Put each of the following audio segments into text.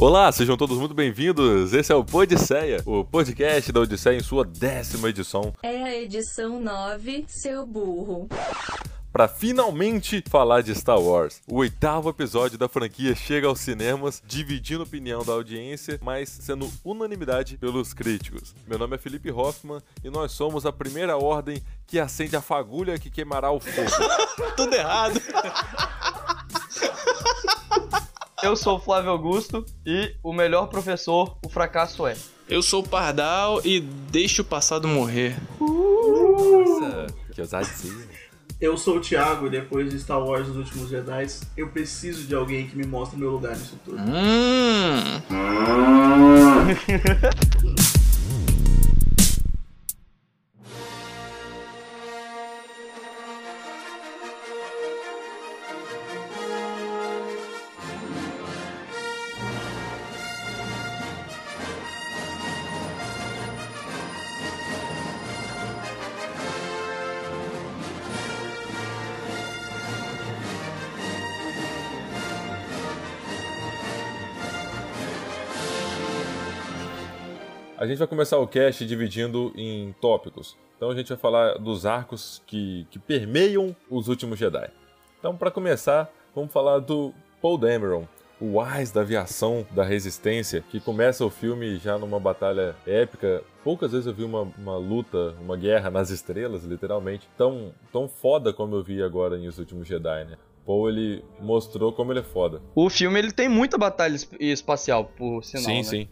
Olá, sejam todos muito bem-vindos. Esse é o Podisseia, o podcast da Odisseia em sua décima edição. É a edição 9, seu burro. Para finalmente falar de Star Wars. O oitavo episódio da franquia chega aos cinemas, dividindo a opinião da audiência, mas sendo unanimidade pelos críticos. Meu nome é Felipe Hoffman e nós somos a primeira ordem que acende a fagulha que queimará o fogo. Tudo errado. Eu sou o Flávio Augusto e o melhor professor, o fracasso é. Eu sou o Pardal e deixe o passado morrer. Nossa, que ousadia. Eu sou o Thiago e depois de Star Wars Os Últimos Jedi, eu preciso de alguém que me mostre meu lugar nisso tudo. Hum. gente vai começar o cast dividindo em tópicos. Então a gente vai falar dos arcos que, que permeiam os últimos Jedi. Então, para começar, vamos falar do Paul Dameron, o Wise da aviação da resistência, que começa o filme já numa batalha épica. Poucas vezes eu vi uma, uma luta, uma guerra nas estrelas, literalmente, tão, tão foda como eu vi agora em Os Últimos Jedi, né? Paul, ele mostrou como ele é foda. O filme ele tem muita batalha es- espacial, por sinal. sim, né? sim.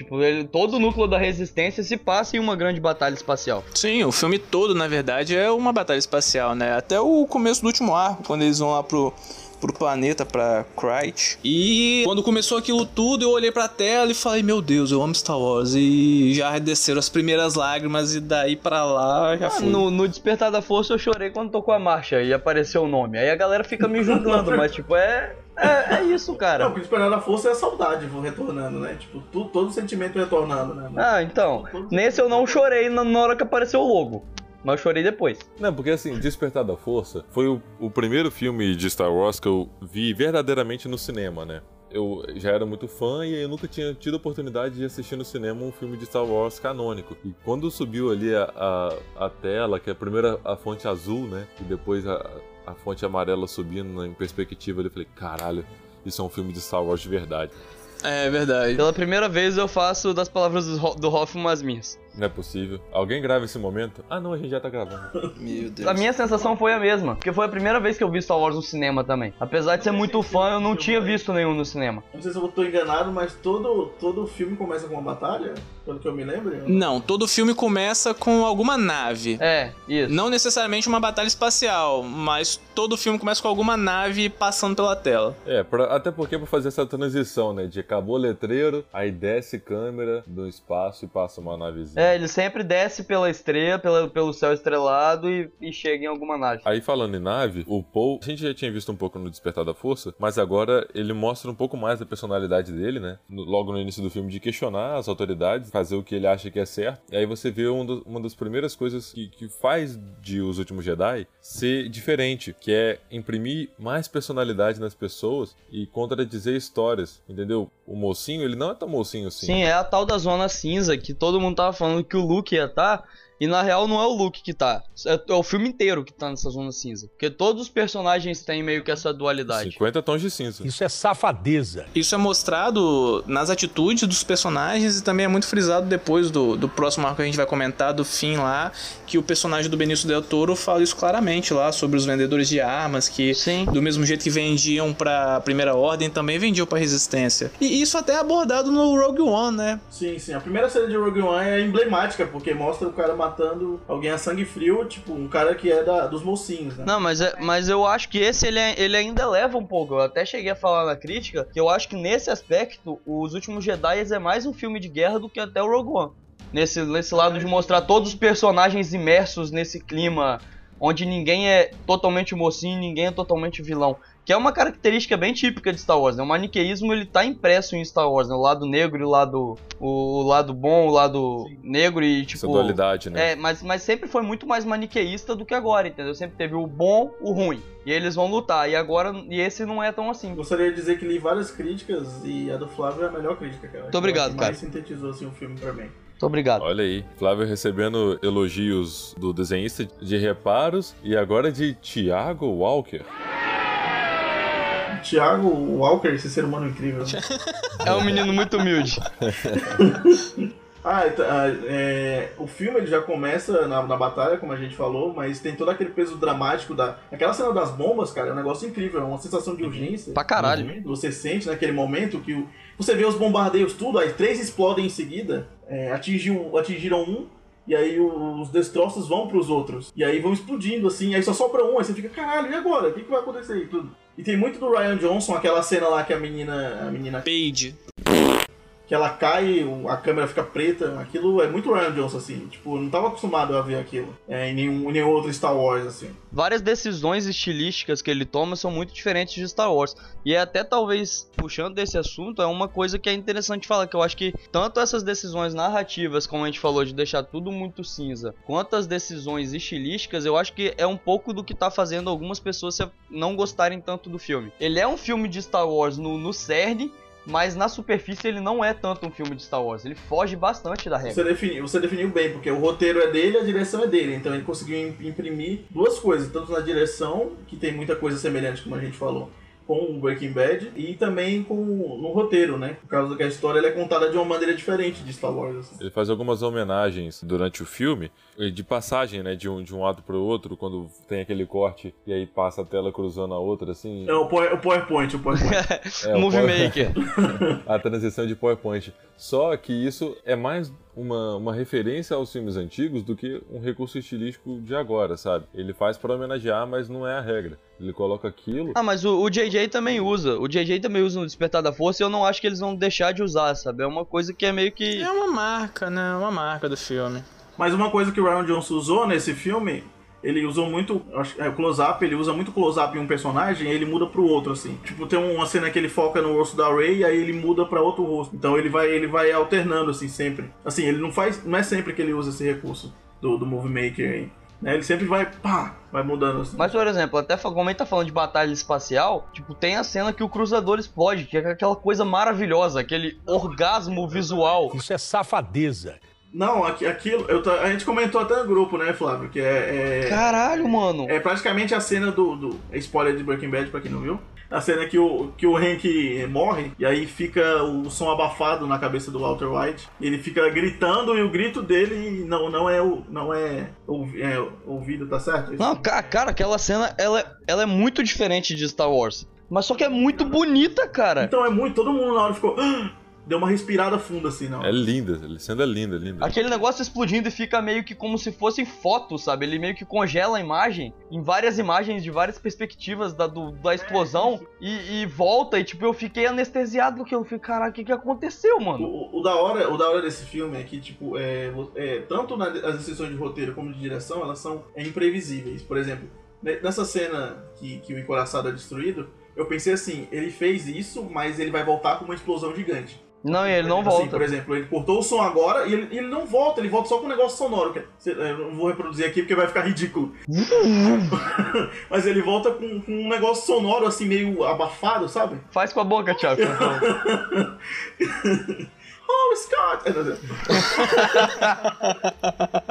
Tipo, ele- todo o núcleo da resistência se passa em uma grande batalha espacial. Sim, o filme todo, na verdade, é uma batalha espacial, né? Até o começo do último arco, quando eles vão lá pro, pro planeta, pra Kryt. E quando começou aquilo tudo, eu olhei pra tela e falei, meu Deus, eu amo Star Wars. E já desceram as primeiras lágrimas e daí pra lá já Ah, fui. no, no Despertar da Força eu chorei quando tocou a marcha e apareceu o nome. Aí a galera fica me julgando, mas tipo, é, é, é isso, Não, cara. o que esperar da força é a saudade retornando, né? Tipo, tu- todo o sentimento retornando, né? Ah, então. Nesse eu não chorei na, na hora que apareceu o logo. Mas eu chorei depois. Não, porque assim, Despertar da Força foi o, o primeiro filme de Star Wars que eu vi verdadeiramente no cinema, né? Eu já era muito fã e eu nunca tinha tido a oportunidade de assistir no cinema um filme de Star Wars canônico. E quando subiu ali a, a, a tela, que é a primeira a fonte azul, né? E depois a, a fonte amarela subindo em perspectiva, eu falei, caralho, isso é um filme de Star Wars de verdade. É verdade. Pela primeira vez eu faço das palavras do Hoffman as minhas. Não é possível. Alguém grava esse momento? Ah não, a gente já tá gravando. Meu Deus. A minha sensação foi a mesma, porque foi a primeira vez que eu vi Star Wars no cinema também. Apesar de ser muito fã, eu não tinha visto nenhum no cinema. Não sei se eu tô enganado, mas todo, todo filme começa com uma batalha, pelo que eu me lembro. Não, todo filme começa com alguma nave. É, isso. Não necessariamente uma batalha espacial, mas todo filme começa com alguma nave passando pela tela. É, pra- até porque pra fazer essa transição, né? De acabou o letreiro, aí desce câmera do espaço e passa uma navezinha. É, ele sempre desce pela estrela, pela, pelo céu estrelado e, e chega em alguma nave. Aí falando em nave, o Paul, a gente já tinha visto um pouco no Despertar da Força, mas agora ele mostra um pouco mais da personalidade dele, né? No- logo no início do filme, de questionar as autoridades, fazer o que ele acha que é certo. E aí você vê um do- uma das primeiras coisas que, que faz de Os Últimos Jedi ser diferente, que é imprimir mais personalidade nas pessoas e contradizer histórias, entendeu? O mocinho, ele não é tão mocinho assim. Sim, é a tal da zona cinza que todo mundo tava falando que o Luke ia estar. E na real não é o Luke que tá. É, é o filme inteiro que tá nessa zona cinza. Porque todos os personagens têm meio que essa dualidade. 50 tons de cinza. Isso é safadeza. Isso é mostrado nas atitudes dos personagens e também é muito frisado depois do, do próximo arco que a gente vai comentar, do fim lá, que o personagem do Benício Del Toro fala isso claramente lá sobre os vendedores de armas, que Sim. do mesmo jeito que vendiam pra Primeira Ordem, também vendiam pra Resistência. E isso até é abordado no Rogue One, né? Sim, sim. A primeira cena de Rogue One é emblemática, porque mostra o cara matando alguém a sangue frio, tipo, um cara que é da, dos mocinhos, né? Não, mas, é, mas eu acho que esse ele, é- ele ainda leva um pouco. Eu até cheguei a falar na crítica que eu acho que nesse aspecto, Os Últimos Jedi é mais um filme de guerra do que até o Rogue One. Nesse, nesse lado de mostrar todos os personagens imersos nesse clima onde ninguém é totalmente mocinho, ninguém é totalmente vilão. Que é uma característica bem típica de Star Wars, né? O maniqueísmo ele tá impresso em Star Wars, né? O lado negro e o lado, o, lado bom, o lado negro e tipo. Essa dualidade, né? É, mas, mas sempre foi muito mais maniqueísta do que agora, entendeu? Sempre teve o bom, o ruim. E eles vão lutar. E agora, e esse não é tão assim. Gostaria de dizer que li várias críticas e a do Flávio é a melhor crítica, cara. Muito obrigado, cara. mais sintetizou assim, o filme pra mim. Muito obrigado. Olha aí, Flávio recebendo elogios do desenhista de reparos e agora de Thiago Walker. Thiago Walker, esse ser humano incrível. é um menino muito humilde. Ah, é, o filme ele já começa na, na, batalha, como a gente falou, mas tem todo aquele peso dramático da. Aquela cena das bombas, cara, é um negócio incrível, é uma sensação de urgência. Pra caralho. Uhum. Você sente naquele momento que o, você vê os bombardeios tudo, aí três explodem em seguida, é, atingiu, atingiram um, e aí os destroços vão pros outros. E aí vão explodindo, assim, aí só sobra um, aí você fica, caralho, e agora? O que, que vai acontecer aí tudo? E tem muito do Ryan Johnson, aquela cena lá que a menina. A menina. Paige que ela cai, a câmera fica preta. Aquilo é muito Ryan Johnson, assim. Tipo, eu não tava acostumado a ver aquilo é, em, nenhum, em nenhum outro Star Wars, assim. Várias decisões estilísticas que ele toma são muito diferentes de Star Wars. E é até talvez, puxando desse assunto, é uma coisa que é interessante falar, que eu acho que tanto essas decisões narrativas, como a gente falou, de deixar tudo muito cinza, quanto as decisões estilísticas, eu acho que é um pouco do que tá fazendo algumas pessoas não gostarem tanto do filme. Ele é um filme de Star Wars no, no cerne, mas na superfície ele não é tanto um filme de Star Wars. Ele foge bastante da regra. Você definiu, você definiu bem, porque o roteiro é dele a direção é dele. Então ele conseguiu imprimir duas coisas, tanto na direção, que tem muita coisa semelhante, como a gente falou, com o Breaking Bad e também com no roteiro, né? Por causa que a história é contada de uma maneira diferente de Star Wars. Assim. Ele faz algumas homenagens durante o filme, de passagem, né? De um, de um ato pro outro, quando tem aquele corte e aí passa a tela cruzando a outra, assim. É o, PowerPoint, o PowerPoint. é, o Movie Maker. a transição de PowerPoint. Só que isso é mais uma, uma referência aos filmes antigos do que um recurso estilístico de agora, sabe? Ele faz para homenagear, mas não é a regra. Ele coloca aquilo. Ah, mas o, o JJ também usa. O JJ também usa no Despertar da Força e eu não acho que eles vão deixar de usar, sabe? É uma coisa que é meio que. É uma marca, né? Uma marca do filme. Mas uma coisa que o Ryan Johnson usou nesse filme ele usou muito. É, close-up, ele usa muito close-up em um personagem e ele muda pro outro, assim. Tipo, tem uma cena que ele foca no rosto da Ray e aí ele muda para outro rosto. Então ele vai, ele vai alternando, assim, sempre. Assim, ele não faz. Não é sempre que ele usa esse recurso do, do Movie Maker aí. Né? Ele sempre vai, pá, vai mudando assim. Mas, por exemplo, até como a gente tá falando de batalha espacial, tipo, tem a cena que o cruzador explode, que é aquela coisa maravilhosa, aquele orgasmo visual. Isso é safadeza. Não, aquilo. Eu, a gente comentou até no grupo, né, Flávio? Que é. é Caralho, mano! É praticamente a cena do, do. Spoiler de Breaking Bad, pra quem não viu. A cena que o, que o Hank morre, e aí fica o som abafado na cabeça do Walter White. Ele fica gritando e o grito dele não, não é o. não é, é ouvido, tá certo? Não, cara, aquela cena ela, ela é muito diferente de Star Wars. Mas só que é muito bonita, cara. Então é muito, todo mundo na hora ficou. Deu uma respirada funda assim, não. É linda, a cena é linda, linda. Aquele negócio explodindo e fica meio que como se fosse foto, sabe? Ele meio que congela a imagem em várias imagens de várias perspectivas da, do, da explosão é, e, e, volta e tipo, eu fiquei anestesiado porque eu fiquei, caralho, o que que aconteceu, mano? O, o, da hora, o da hora desse filme é que, tipo, é, é tanto nas decisões de roteiro como de direção, elas são é, imprevisíveis. Por exemplo, nessa cena que, que o encoraçado é destruído, eu pensei assim, ele fez isso, mas ele vai voltar com uma explosão gigante. Não, ele não assim, volta. Por exemplo, ele cortou o som agora e ele, ele não volta, ele volta só com um negócio sonoro. Que, eu não vou reproduzir aqui porque vai ficar ridículo. Mas ele volta com, com, um negócio sonoro assim, meio abafado, sabe? Faz com a boca, Thiago. oh, Scott!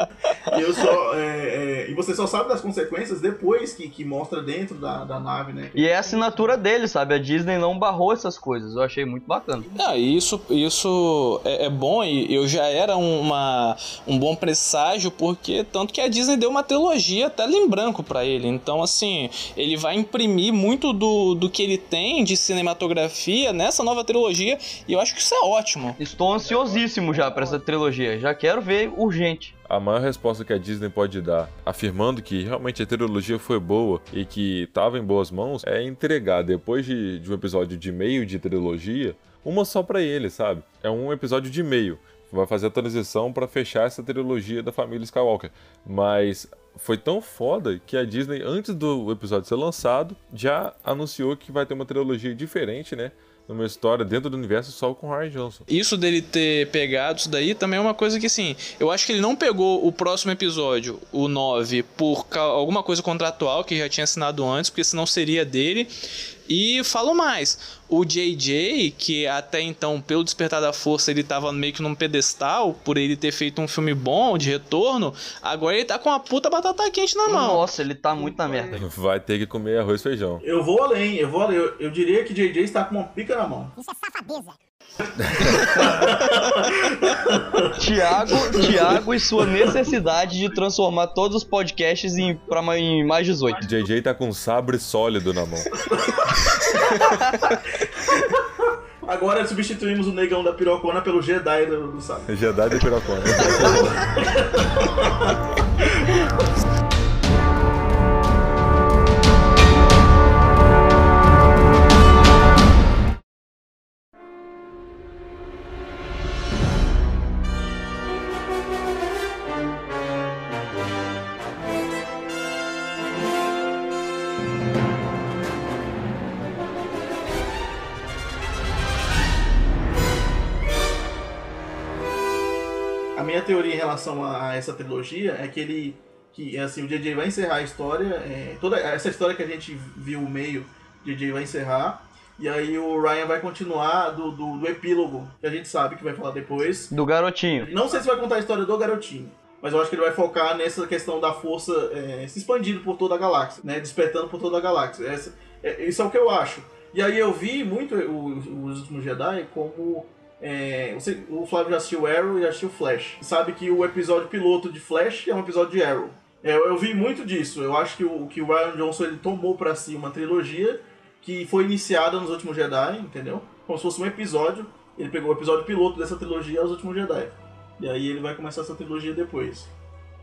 e, eu só, é, é, e você só sabe das consequências depois que, que mostra dentro da, da nave, né? E é a assinatura dele, sabe? A Disney não barrou essas coisas. Eu achei muito bacana. Ah, isso, isso é, é bom e eu já era uma, um bom presságio, porque tanto que a Disney deu uma trilogia tela em branco para ele. Então, assim, ele vai imprimir muito do, do que ele tem de cinematografia nessa nova trilogia e eu acho que isso é ótimo. Estou ansiosíssimo já para essa trilogia. Já quero ver urgente. A maior resposta que a Disney pode dar, afirmando que realmente a trilogia foi boa e que estava em boas mãos, é entregar, depois de, de um episódio de meio de trilogia, uma só para ele, sabe? É um episódio de meio vai fazer a transição para fechar essa trilogia da família Skywalker. Mas foi tão foda que a Disney, antes do episódio ser lançado, já anunciou que vai ter uma trilogia diferente, né? Numa história dentro do universo só com Ryan Johnson. Isso dele ter pegado isso daí também é uma coisa que, assim, eu acho que ele não pegou o próximo episódio, o 9, por alguma coisa contratual que já tinha assinado antes, porque senão seria dele. E falo mais, o JJ, que até então, pelo Despertar da Força, ele tava meio que num pedestal, por ele ter feito um filme bom, de retorno, agora ele tá com uma puta batata quente na mão. Nossa, ele tá muito na merda. Vai ter que comer arroz e feijão. Eu vou além, eu vou além. Eu, eu diria que JJ está com uma pica na mão. Isso é safadeza. Tiago, Tiago e sua necessidade de transformar todos os podcasts em, pra, em mais 18. JJ tá com um sabre sólido na mão. Agora substituímos o negão da pirocona pelo Jedi do, do sabe. Jedi de Pirocona. relação a essa trilogia é que ele. que assim, o JJ vai encerrar a história. é, toda essa história que a gente viu o meio, o JJ vai encerrar. E aí o Ryan vai continuar do, do, do epílogo, que a gente sabe que vai falar depois. Do garotinho. Não sei se vai contar a história do garotinho. Mas eu acho que ele vai focar nessa questão da força é, se expandindo por toda a galáxia, né? Despertando por toda a galáxia. Essa, é, isso é o que eu acho. E aí eu vi muito os últimos Jedi como. É, você- o Flávio já assistiu Arrow e já assistiu Flash. Sabe que o episódio piloto de Flash é um episódio de Arrow. É, eu vi muito disso. Eu acho que o, que o Ryan Johnson ele tomou pra si uma trilogia que foi iniciada nos últimos Jedi, entendeu? Como se fosse um episódio. Ele pegou o episódio piloto dessa trilogia aos últimos Jedi. E aí ele vai começar essa trilogia depois.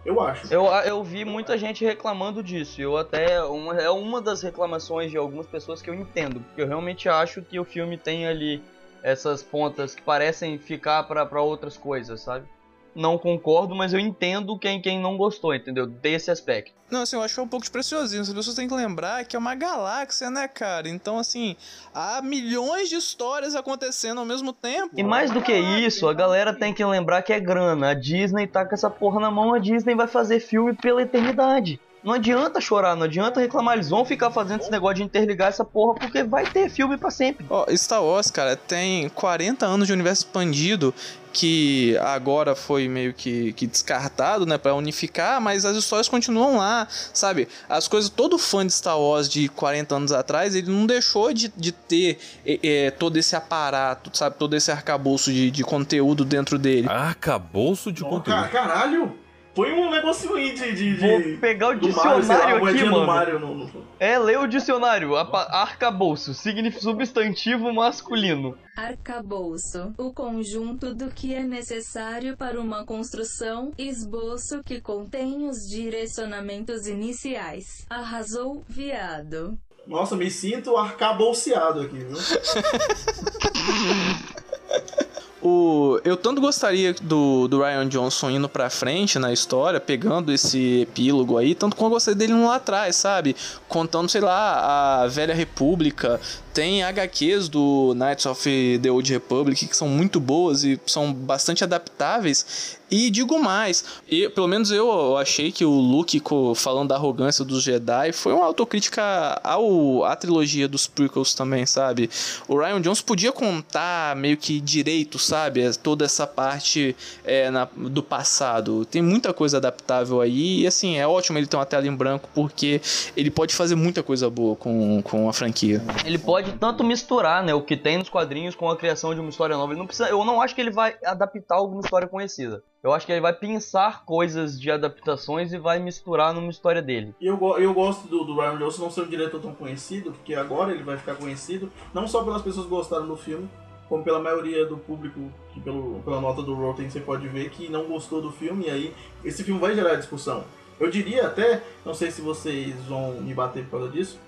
Eu acho. Eu, eu vi muita gente reclamando disso. Eu até. Uma, é uma das reclamações de algumas pessoas que eu entendo. Porque eu realmente acho que o filme tem ali essas pontas que parecem ficar pra pra outras coisas, sabe? Não concordo, mas eu entendo quem, quem não gostou, entendeu? Desse aspecto. Não, assim, eu acho que é um pouco de preciosismo. As pessoas têm que lembrar que é uma galáxia, né, cara? Então, assim, há milhões de histórias acontecendo ao mesmo tempo. E mais do que isso, a galera tem que lembrar que é grana. A Disney tá com essa porra na mão, a Disney vai fazer filme pela eternidade. Não adianta chorar, não adianta reclamar. Eles vão ficar fazendo esse negócio de interligar essa porra porque vai ter filme pra sempre. Ó, Star Wars, cara, tem 40 anos de universo expandido que agora foi meio que, que descartado, né, Pra unificar, mas as histórias continuam lá, sabe? As coisas, todo fã de Star Wars de 40 anos atrás, ele não deixou de, de ter é, todo esse aparato, sabe? Todo esse arcabouço de, de conteúdo dentro dele. Arcabouço de Ó, conteúdo. ca- caralho! Põe um negocinho aí de. de, de Vou pegar o do Mario, lá, dicionário aqui, mano. Mario no, no- É, lê o dicionário. Arcabouço, significa substantivo masculino. Arcabouço. O conjunto do que é necessário para uma construção, esboço que contém os direcionamentos iniciais. Arrasou, viado. Nossa, me sinto arcabouceado aqui, viu? O, eu tanto gostaria do, do Ryan Johnson indo pra frente na história, pegando esse epílogo aí, tanto quanto eu gostaria dele lá atrás, sabe? Contando, sei lá, a Velha República. Tem HQs do Knights of the Old Republic que são muito boas e são bastante adaptáveis. E digo mais, e, pelo menos eu achei que o Luke falando da arrogância dos Jedi foi uma autocrítica ao, à trilogia dos prequels também, sabe? O Ryan Jones podia contar meio que direito, sabe? Toda essa parte é, na- do passado. Tem muita coisa adaptável aí e assim, é ótimo ele ter uma tela em branco porque ele pode fazer muita coisa boa com, com a franquia. Ele pode tanto misturar, né, o que tem nos quadrinhos com a criação de uma história nova. Ele não precisa, eu não acho que ele vai adaptar alguma história conhecida. Eu acho que ele vai pensar coisas de adaptações e vai misturar numa história dele. Eu, eu gosto do, do Ryan Johnson não ser um diretor tão conhecido, porque agora ele vai ficar conhecido, não só pelas pessoas que gostaram do filme, como pela maioria do público, que pelo, pela nota do Rotten você pode ver, que não gostou do filme, e aí esse filme vai gerar discussão. Eu diria até, não sei se vocês vão me bater por causa disso,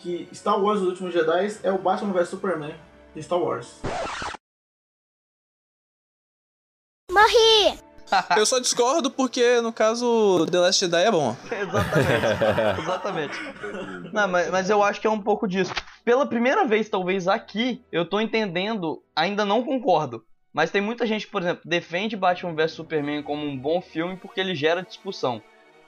que Star Wars Os Últimos Jedi é o Batman vs Superman de Star Wars. Eu só discordo porque, no caso, The Last Jedi é bom. Exatamente. Exatamente. Não, mas, mas eu acho que é um pouco disso. Pela primeira vez, talvez aqui, eu tô entendendo, ainda não concordo. Mas tem muita gente, por exemplo, defende Batman vs Superman como um bom filme porque ele gera discussão.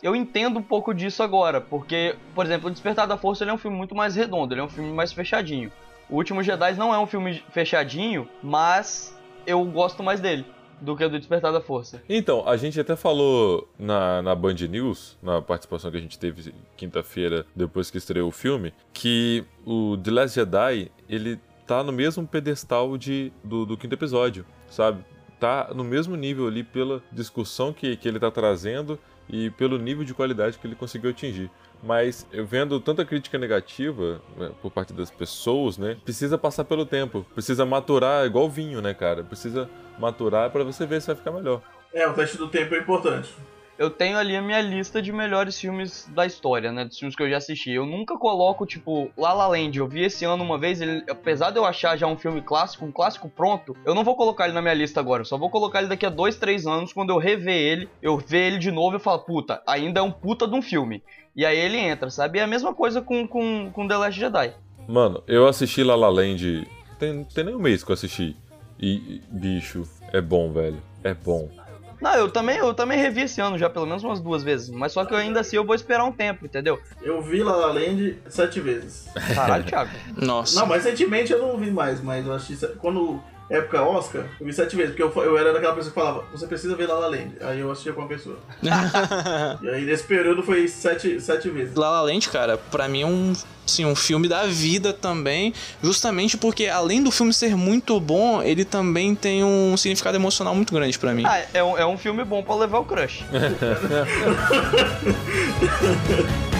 Eu entendo um pouco disso agora, porque, por exemplo, O Despertar da Força é um filme muito mais redondo, ele é um filme mais fechadinho. O Último Jedi não é um filme fechadinho, mas eu gosto mais dele do que do Despertar da Força. Então, a gente até falou na, na Band News, na participação que a gente teve quinta-feira, depois que estreou o filme, que o The Last Jedi, ele tá no mesmo pedestal de, do, do quinto episódio, sabe? Tá no mesmo nível ali pela discussão que, que ele tá trazendo e pelo nível de qualidade que ele conseguiu atingir. Mas eu vendo tanta crítica negativa né, por parte das pessoas, né? Precisa passar pelo tempo, precisa maturar, igual vinho, né, cara? Precisa maturar para você ver se vai ficar melhor. É, o teste do tempo é importante. Eu tenho ali a minha lista de melhores filmes da história, né? Dos filmes que eu já assisti. Eu nunca coloco, tipo, La La Land. Eu vi esse ano uma vez, ele, apesar de eu achar já um filme clássico, um clássico pronto, eu não vou colocar ele na minha lista agora. Eu só vou colocar ele daqui a dois, três anos, quando eu rever ele, eu ver ele de novo e falo, puta, ainda é um puta de um filme. E aí ele entra, sabe? É a mesma coisa com, com, com The Last Jedi. Mano, eu assisti La La Land. Tem, tem nem um mês que eu assisti. E, bicho, é bom, velho. É bom. Não, eu também, eu também revi esse ano já, pelo menos umas duas vezes. Mas só que eu ainda assim eu vou esperar um tempo, entendeu? Eu vi La La Land sete vezes. Caralho, Thiago. Nossa. Não, mas recentemente eu não vi mais, mas eu assisti. Quando época Oscar, eu vi sete vezes, porque eu, eu era daquela pessoa que falava, você precisa ver La La Land. Aí eu assistia com uma pessoa. e aí nesse período foi sete, sete vezes. La La Land, cara, pra mim é um, assim, um filme da vida também, justamente porque além do filme ser muito bom, ele também tem um significado emocional muito grande pra mim. Ah, é um, é um filme bom pra levar o crush.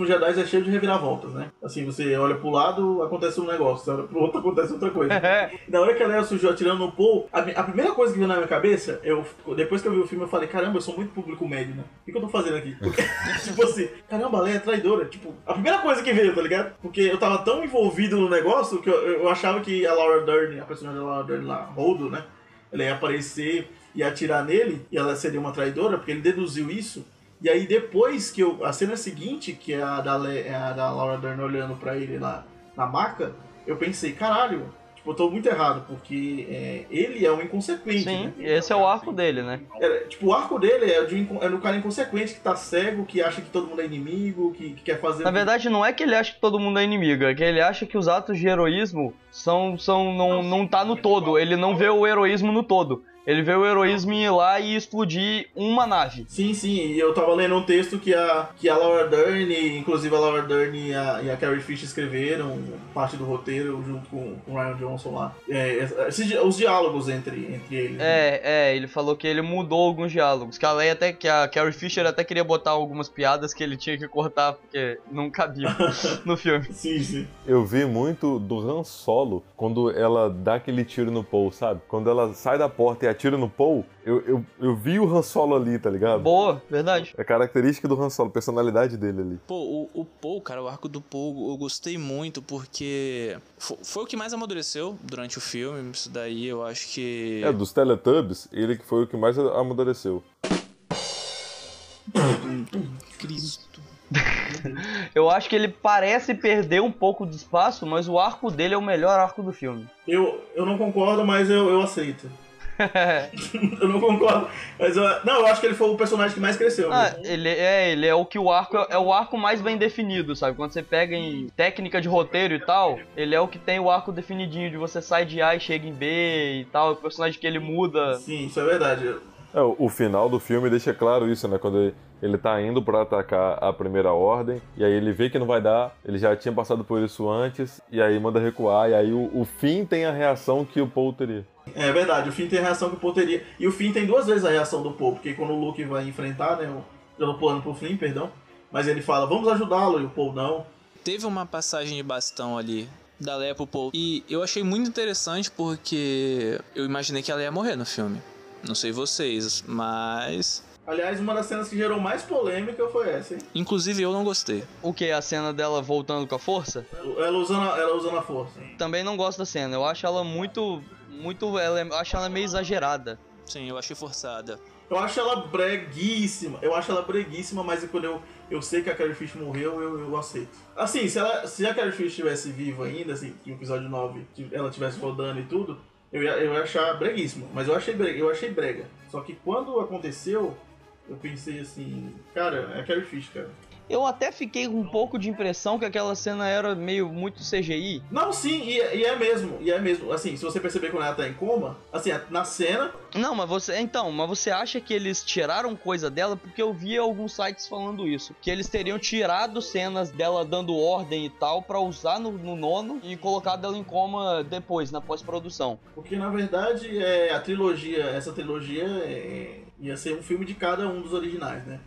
Os últimos Jedi é cheio de reviravoltas, né? Assim, você olha pro lado, acontece um negócio, você olha pro outro, acontece outra coisa. na hora que a Leia surgiu atirando no Paul, a, a primeira coisa que veio na minha cabeça, eu, depois que eu vi o filme, eu falei, caramba, eu sou muito público médio, né? O que, que eu tô fazendo aqui? Porque, tipo assim, caramba, a Leia é traidora. Tipo, a primeira coisa que veio, tá ligado? Porque eu tava tão envolvido no negócio que eu, eu achava que a Laura Dern, a personagem da Laura Dern lá, Holdo, né? Ela ia aparecer e atirar nele, e ela seria uma traidora, porque ele deduziu isso. E aí depois que eu. A cena seguinte, que é a da, Le- é a da Laura Dern olhando pra ele lá na maca, eu pensei, caralho, tipo, eu tô muito errado, porque é, ele é um inconsequente. Sim, né? esse é o arco dele, né? É, tipo, o arco dele é, de um, é no cara inconsequente que tá cego, que acha que todo mundo é inimigo, que, que quer fazer. Na verdade, não é que ele acha que todo mundo é inimigo, é que ele acha que os atos de heroísmo são. são não, não tá no todo. Ele não vê o heroísmo no todo. Ele vê o heroísmo ir lá e explodir uma nave. Sim, sim, e eu tava lendo um texto que a, que a Laura Dern, inclusive a Laura Dern e a, e a Carrie Fisher escreveram parte do roteiro junto com, o Ryan Johnson lá. É, esses di- os diálogos entre, entre eles. né? É, é, ele falou que ele mudou alguns diálogos. Que a Leia até que a Carrie Fisher até queria botar algumas piadas que ele tinha que cortar porque não cabia no filme. Sim, sim. Eu vi muito do Han Solo quando ela dá aquele tiro no Paul, sabe? Quando ela sai da porta e atira no Paul, eu, eu, eu vi o Han Solo ali, tá ligado? Boa, verdade. É característica do Han Solo, personalidade dele ali. Pô, o, o Paul, cara, o arco do Paul, eu gostei muito porque fo- foi, o que mais amadureceu durante o filme. Isso daí eu acho que. É, dos Teletubbies, ele que foi o que mais amadureceu. Cristo. Eu acho que ele parece perder um pouco de espaço, mas o arco dele é o melhor arco do filme. Eu, eu não concordo, mas eu, eu aceito. eu não concordo. Mas eu, não, eu acho que ele foi o personagem que mais cresceu. Ah, né? ele é, ele é o que o arco é, é o arco mais bem definido, sabe? Quando você pega em técnica de roteiro e tal, ele é o que tem o arco definidinho de você sai de A e chega em B e tal, o personagem que ele muda. Sim, isso é verdade. É, o final do filme deixa claro isso, né? Quando ele, ele tá indo pra atacar a primeira ordem, e aí ele vê que não vai dar, ele já tinha passado por isso antes, e aí manda recuar, e aí o, o fim tem a reação que o Paul teria. É verdade, o Finn tem a reação que o Paul teria. E o Finn tem duas vezes a reação do Paul, porque quando o Luke vai enfrentar, né? o- Eu tô pulando pro Flynn, perdão. Mas ele fala, vamos ajudá-lo, e o Paul não. Teve uma passagem de bastão ali Da Leia pro Paul. E eu achei muito interessante porque eu imaginei que ela ia morrer no filme. Não sei vocês, mas. Aliás, uma das cenas que gerou mais polêmica foi essa, hein? Inclusive eu não gostei. O que? A cena dela voltando com a força? Ela usando a, ela usando a força. Também não gosto da cena. Eu acho ela muito. Muito. Ela, é- eu acho ela meio exagerada. Sim, eu achei forçada. Eu acho ela breguíssima. Eu acho ela breguíssima, mas quando eu, eu sei que a Carrie Fish morreu, eu, eu aceito. Assim, se, ela, se a Carrie Fish estivesse viva ainda, assim, que o episódio 9 ela estivesse rodando e tudo, eu ia, eu ia achar breguíssima. Mas eu achei brega, eu achei brega. Só que quando aconteceu, eu pensei assim, cara, é a Carrie Fish, cara. Eu até fiquei com um pouco de impressão que aquela cena era meio muito CGI. Não, sim, e, é- e é mesmo, e é mesmo. Assim, se você perceber quando ela tá em coma, assim, na cena, Não, mas você. Então, mas você acha que eles tiraram coisa dela? Porque eu vi alguns sites falando isso. Que eles teriam tirado cenas dela dando ordem e tal pra usar no, no nono e colocado ela em coma depois, na pós-produção. Porque na verdade é, a trilogia, essa trilogia é, ia ser um filme de cada um dos originais, né?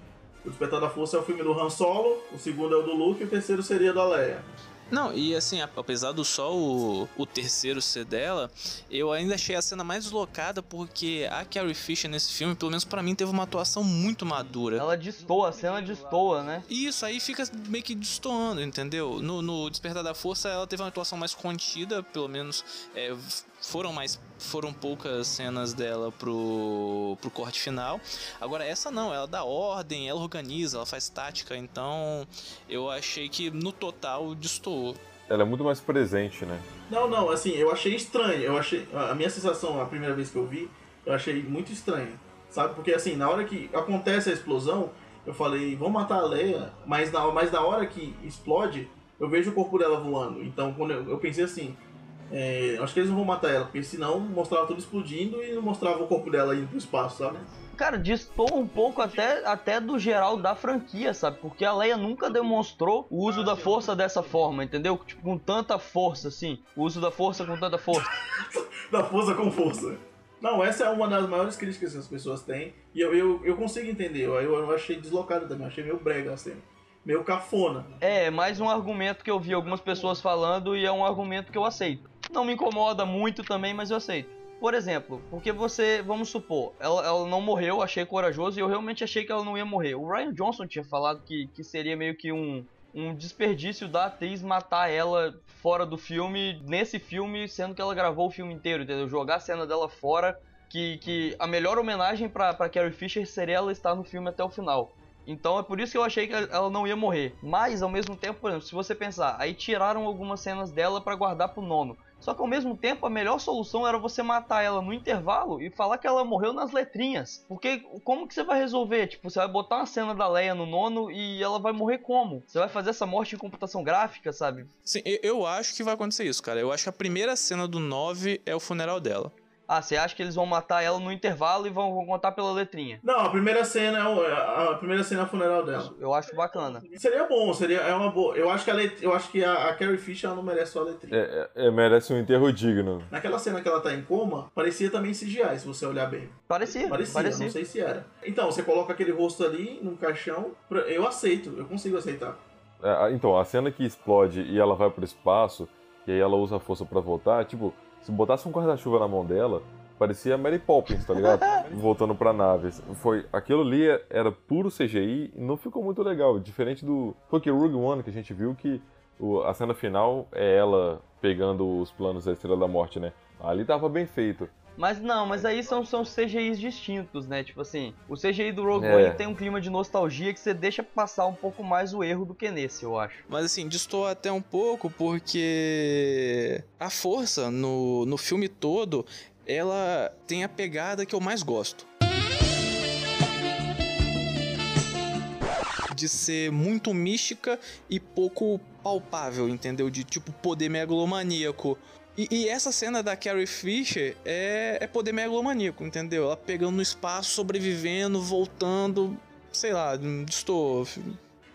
O Despertar da Força é o filme do Han Solo, o segundo é o do Luke e o terceiro seria da Leia. Não, e assim, apesar do só o, o terceiro ser dela, eu ainda achei a cena mais deslocada porque a Carrie Fisher nesse filme, pelo menos pra mim, teve uma atuação muito madura. Ela destoa, a cena destoa, né? E isso aí fica meio que destoando, entendeu? No, no Despertar da Força ela teve uma atuação mais contida, pelo menos é, foram mais foram poucas cenas dela pro, pro corte final. Agora essa não, ela dá ordem, ela organiza, ela faz tática, então eu achei que no total destoou. Ela é muito mais presente, né? Não, não, assim, eu achei estranho. Eu achei. A minha sensação, a primeira vez que eu vi, eu achei muito estranho. Sabe? Porque assim, na hora que acontece a explosão, eu falei, vamos matar a Leia, mas na, mas na hora que explode, eu vejo o corpo dela voando. Então quando eu, eu pensei assim, é, acho que eles não vão matar ela, porque senão mostrava tudo explodindo e não mostrava o corpo dela indo pro espaço, sabe? Cara, destoa um pouco até, até do geral da franquia, sabe? Porque a Leia nunca demonstrou o uso da força dessa forma, entendeu? Tipo, com tanta força, assim. O uso da força com tanta força. da força com força. Não, essa é uma das maiores críticas que as pessoas têm. E eu, eu, eu consigo entender. Eu, eu achei deslocado também. Eu achei meio brega assim. Meio cafona. É, mais um argumento que eu vi algumas pessoas falando e é um argumento que eu aceito. Não me incomoda muito também, mas eu aceito. Por exemplo, porque você, vamos supor, ela, ela não morreu, achei corajoso e eu realmente achei que ela não ia morrer. O Ryan Johnson tinha falado que, que seria meio que um, um desperdício da atriz matar ela fora do filme, nesse filme, sendo que ela gravou o filme inteiro, entendeu? Jogar a cena dela fora, que, que a melhor homenagem pra Carrie Fisher seria ela estar no filme até o final. Então é por isso que eu achei que ela não ia morrer. Mas ao mesmo tempo, por exemplo, se você pensar, aí tiraram algumas cenas dela pra guardar pro nono. Só que ao mesmo tempo a melhor solução era você matar ela no intervalo e falar que ela morreu nas letrinhas. Porque como que você vai resolver? Tipo, você vai botar uma cena da Leia no nono e ela vai morrer como? Você vai fazer essa morte em computação gráfica, sabe? Sim, eu- acho que vai acontecer isso, cara. Eu acho que a primeira cena do 9 é o funeral dela. Ah, você acha que eles vão matar ela no intervalo e vão, contar pela letrinha? Não, a primeira cena é o, a primeira cena é o funeral dela. Eu acho bacana. Seria bom, seria é uma boa. Eu acho que a, let, eu acho que a, a Carrie Fisher não merece só a letrinha. É, é- é- merece um enterro digno. Naquela cena que ela tá em coma, parecia também CGI, se você olhar bem. Parecia, Parecia, parecia. não sei se era. Então, você coloca aquele rosto ali num caixão, eu aceito, eu consigo aceitar. É, então, a cena que explode e ela vai pro espaço, e aí ela usa a força pra voltar, tipo, se botasse um guarda-chuva na mão dela, parecia Mary Poppins, tá ligado? Voltando pra nave. Foi, aquilo ali era puro CGI e não ficou muito legal. Diferente do. Foi que Rogue One que a gente viu que o- a cena final é ela pegando os planos da Estrela da Morte, né? Ali tava bem feito. Mas não, mas aí são, são CGIs distintos, né? Tipo assim, o CGI do Rogue É. One tem um clima de nostalgia que você deixa passar um pouco mais o erro do que nesse, eu acho. Mas assim, destoa até um pouco porque a força no, no filme todo, ela tem a pegada que eu mais gosto. De ser muito mística e pouco palpável, entendeu? De tipo poder megalomaníaco. E, e essa cena da Carrie Fisher é, é poder megalomaníaco, entendeu? Ela pegando no espaço, sobrevivendo, voltando. Sei lá, estou.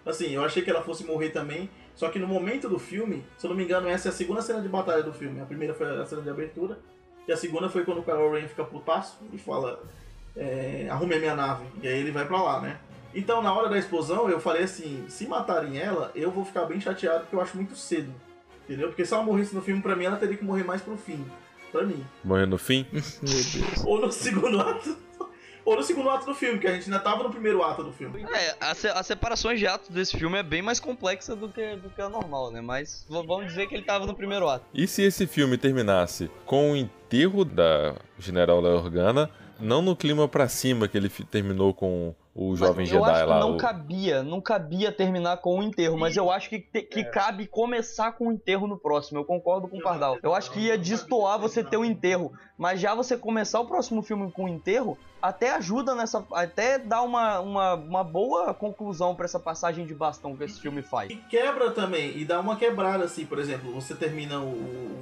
Assim, eu achei que ela fosse morrer também, só que no momento do filme, se eu não me engano, essa é a segunda cena de batalha do filme. A primeira foi a cena de abertura, e a segunda foi quando o Kylo Ren fica putaço e fala: é, arrume minha nave. E aí ele vai pra lá, né? Então, na hora da explosão, eu falei assim: se matarem ela, eu vou ficar bem chateado porque eu acho muito cedo. Entendeu? Porque se ela morresse no filme, pra mim, ela teria que morrer mais pro fim. Pra mim. Morrer no fim? Meu Deus. Ou no segundo ato. Ou no segundo ato do filme, que a gente ainda tava no primeiro ato do filme. É, as, se- separações de atos desse filme é bem mais complexa do que, do que a normal, né? Mas vamos dizer que ele tava no primeiro ato. E se esse filme terminasse com o enterro da General Leia Organa, não no clima pra cima que ele terminou com o jovem Mas eu Jedi acho que lá? não o- cabia, não cabia terminar com o enterro, mas eu acho que, te- que cabe começar com o enterro no próximo. Eu concordo com o Pardal. Eu acho que ia destoar você ter o enterro, mas já você começar o próximo filme com o enterro, até ajuda nessa. Até dá uma, uma, uma boa conclusão pra essa passagem de bastão que esse filme faz. E quebra também, e dá uma quebrada assim, por exemplo, você termina o,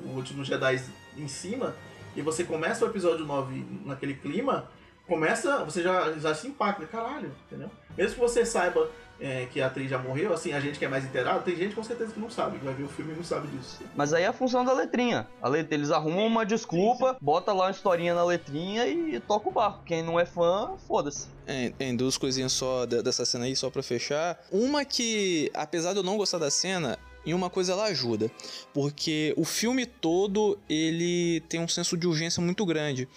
o último Jedi em cima, e você começa o episódio 9 naquele clima, começa, você já, já se impacta, caralho, entendeu? Mesmo que você saiba é, que a atriz já morreu, assim, a gente que é mais inteirado, tem gente com certeza que não sabe, que vai ver o filme e não sabe disso. Mas aí é a função da letrinha. A let... Eles arrumam uma desculpa, bota lá uma historinha na letrinha e toca o barco. Quem não é fã, foda-se. É, em duas coisinhas só de- dessa cena aí, só pra fechar. Uma que, apesar de eu não gostar da cena, em uma coisa ela ajuda. Porque o filme todo, ele tem um senso de urgência muito grande.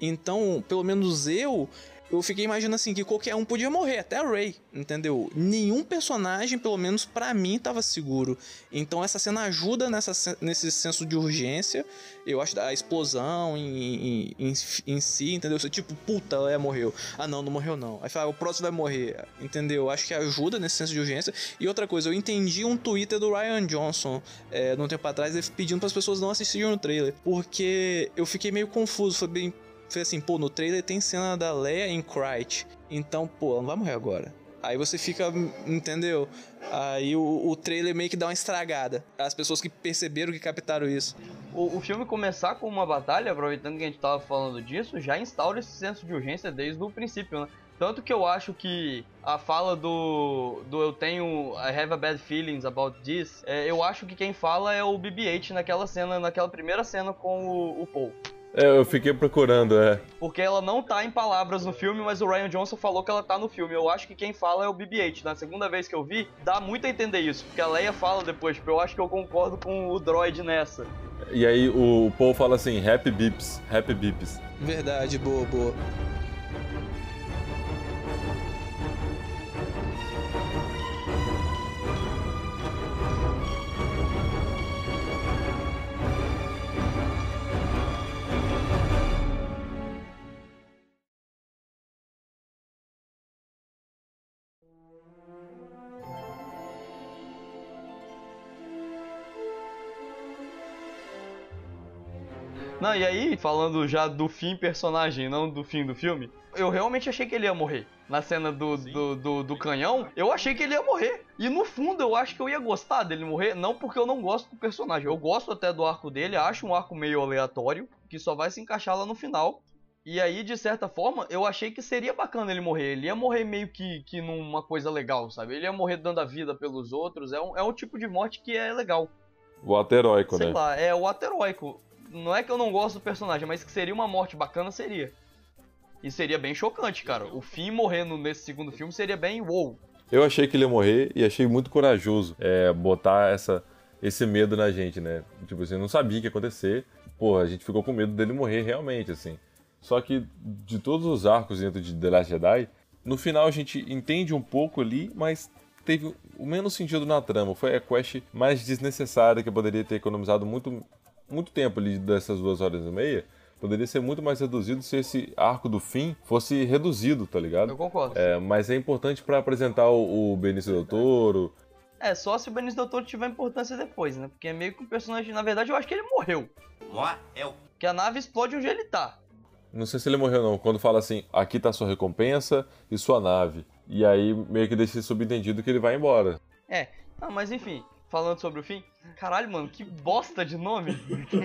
Então, pelo menos eu... Eu fiquei imaginando assim que qualquer um podia morrer, até a Rey, entendeu? Nenhum personagem, pelo menos pra mim, tava seguro. Então essa cena ajuda nessa, nesse senso de urgência. Eu acho a explosão em, em, em, em si, entendeu? Você, tipo, puta, a Leia morreu. Ah, não, não morreu não. Aí fala, o próximo vai morrer, entendeu? Acho que ajuda nesse senso de urgência. E outra coisa, eu entendi um Twitter do Ryan Johnson, é, tempo atrás, ele pedindo para as pessoas não assistirem o trailer. Porque eu fiquei meio confuso, foi bem... Foi assim, pô, no trailer tem cena da Leia em Cryte. Então, pô, ela não vai morrer agora. Aí você fica, entendeu? Aí o, o trailer meio que dá uma estragada. As pessoas que perceberam que captaram isso. O, o filme começar com uma batalha, aproveitando que a gente tava falando disso, já instaura esse senso de urgência desde o princípio, né? Tanto que eu acho que a fala do, do eu tenho I have a bad feelings about this, é, eu acho que quem fala é o BB-8 naquela cena, naquela primeira cena com o, o Paul. É, eu fiquei procurando, é. Porque ela não tá em palavras no filme, mas o Ryan Johnson falou que ela tá no filme. Eu acho que quem fala é o BB-8. Na segunda vez que eu vi, dá muito a entender isso. Porque a Leia fala depois, tipo, eu acho que eu concordo com o droid nessa. E aí o Paul fala assim, happy beeps, happy beeps. Verdade, boa, boa. Não, e aí, falando já do fim personagem, não do fim do filme, eu realmente achei que ele ia morrer. Na cena do, do, do, do canhão, eu achei que ele ia morrer. E no fundo, eu acho que eu ia gostar dele morrer, não porque eu não gosto do personagem. Eu gosto até do arco dele, acho um arco meio aleatório, que só vai se encaixar lá no final. E aí, de certa forma, eu achei que seria bacana ele morrer. Ele ia morrer meio que, que numa coisa legal, sabe? Ele ia morrer dando a vida pelos outros. É um, é um tipo de morte que é legal. O ato heróico, Sei né? lá, é o ato heróico. Não é que eu não gosto do personagem, mas que seria uma morte bacana, seria. E seria bem chocante, cara. O Finn morrendo nesse segundo filme seria bem wow. Eu achei que ele ia morrer e achei muito corajoso é, botar essa, esse medo na gente, né? Tipo assim, não sabia o que ia acontecer. Pô, a gente ficou com medo dele morrer realmente, assim. Só que de todos os arcos dentro de The Last Jedi, no final a gente entende um pouco ali, mas teve o menos sentido na trama. Foi a quest mais desnecessária que eu poderia ter economizado muito, muito tempo ali dessas duas horas e meia. Poderia ser muito mais reduzido se esse arco do fim fosse reduzido, tá ligado? Eu concordo. É, mas é importante pra apresentar o, o Benício Del Toro. É, só se o Benício Doutor tiver importância depois, né? Porque é meio que um personagem. Na verdade, eu acho que ele morreu. Que a nave explode onde ele tá. Não sei se ele morreu não. Quando fala assim, aqui tá sua recompensa e sua nave. E aí meio que deixa subentendido que ele vai embora. É, ah, mas enfim, falando sobre o fim. Caralho, mano, que bosta de nome.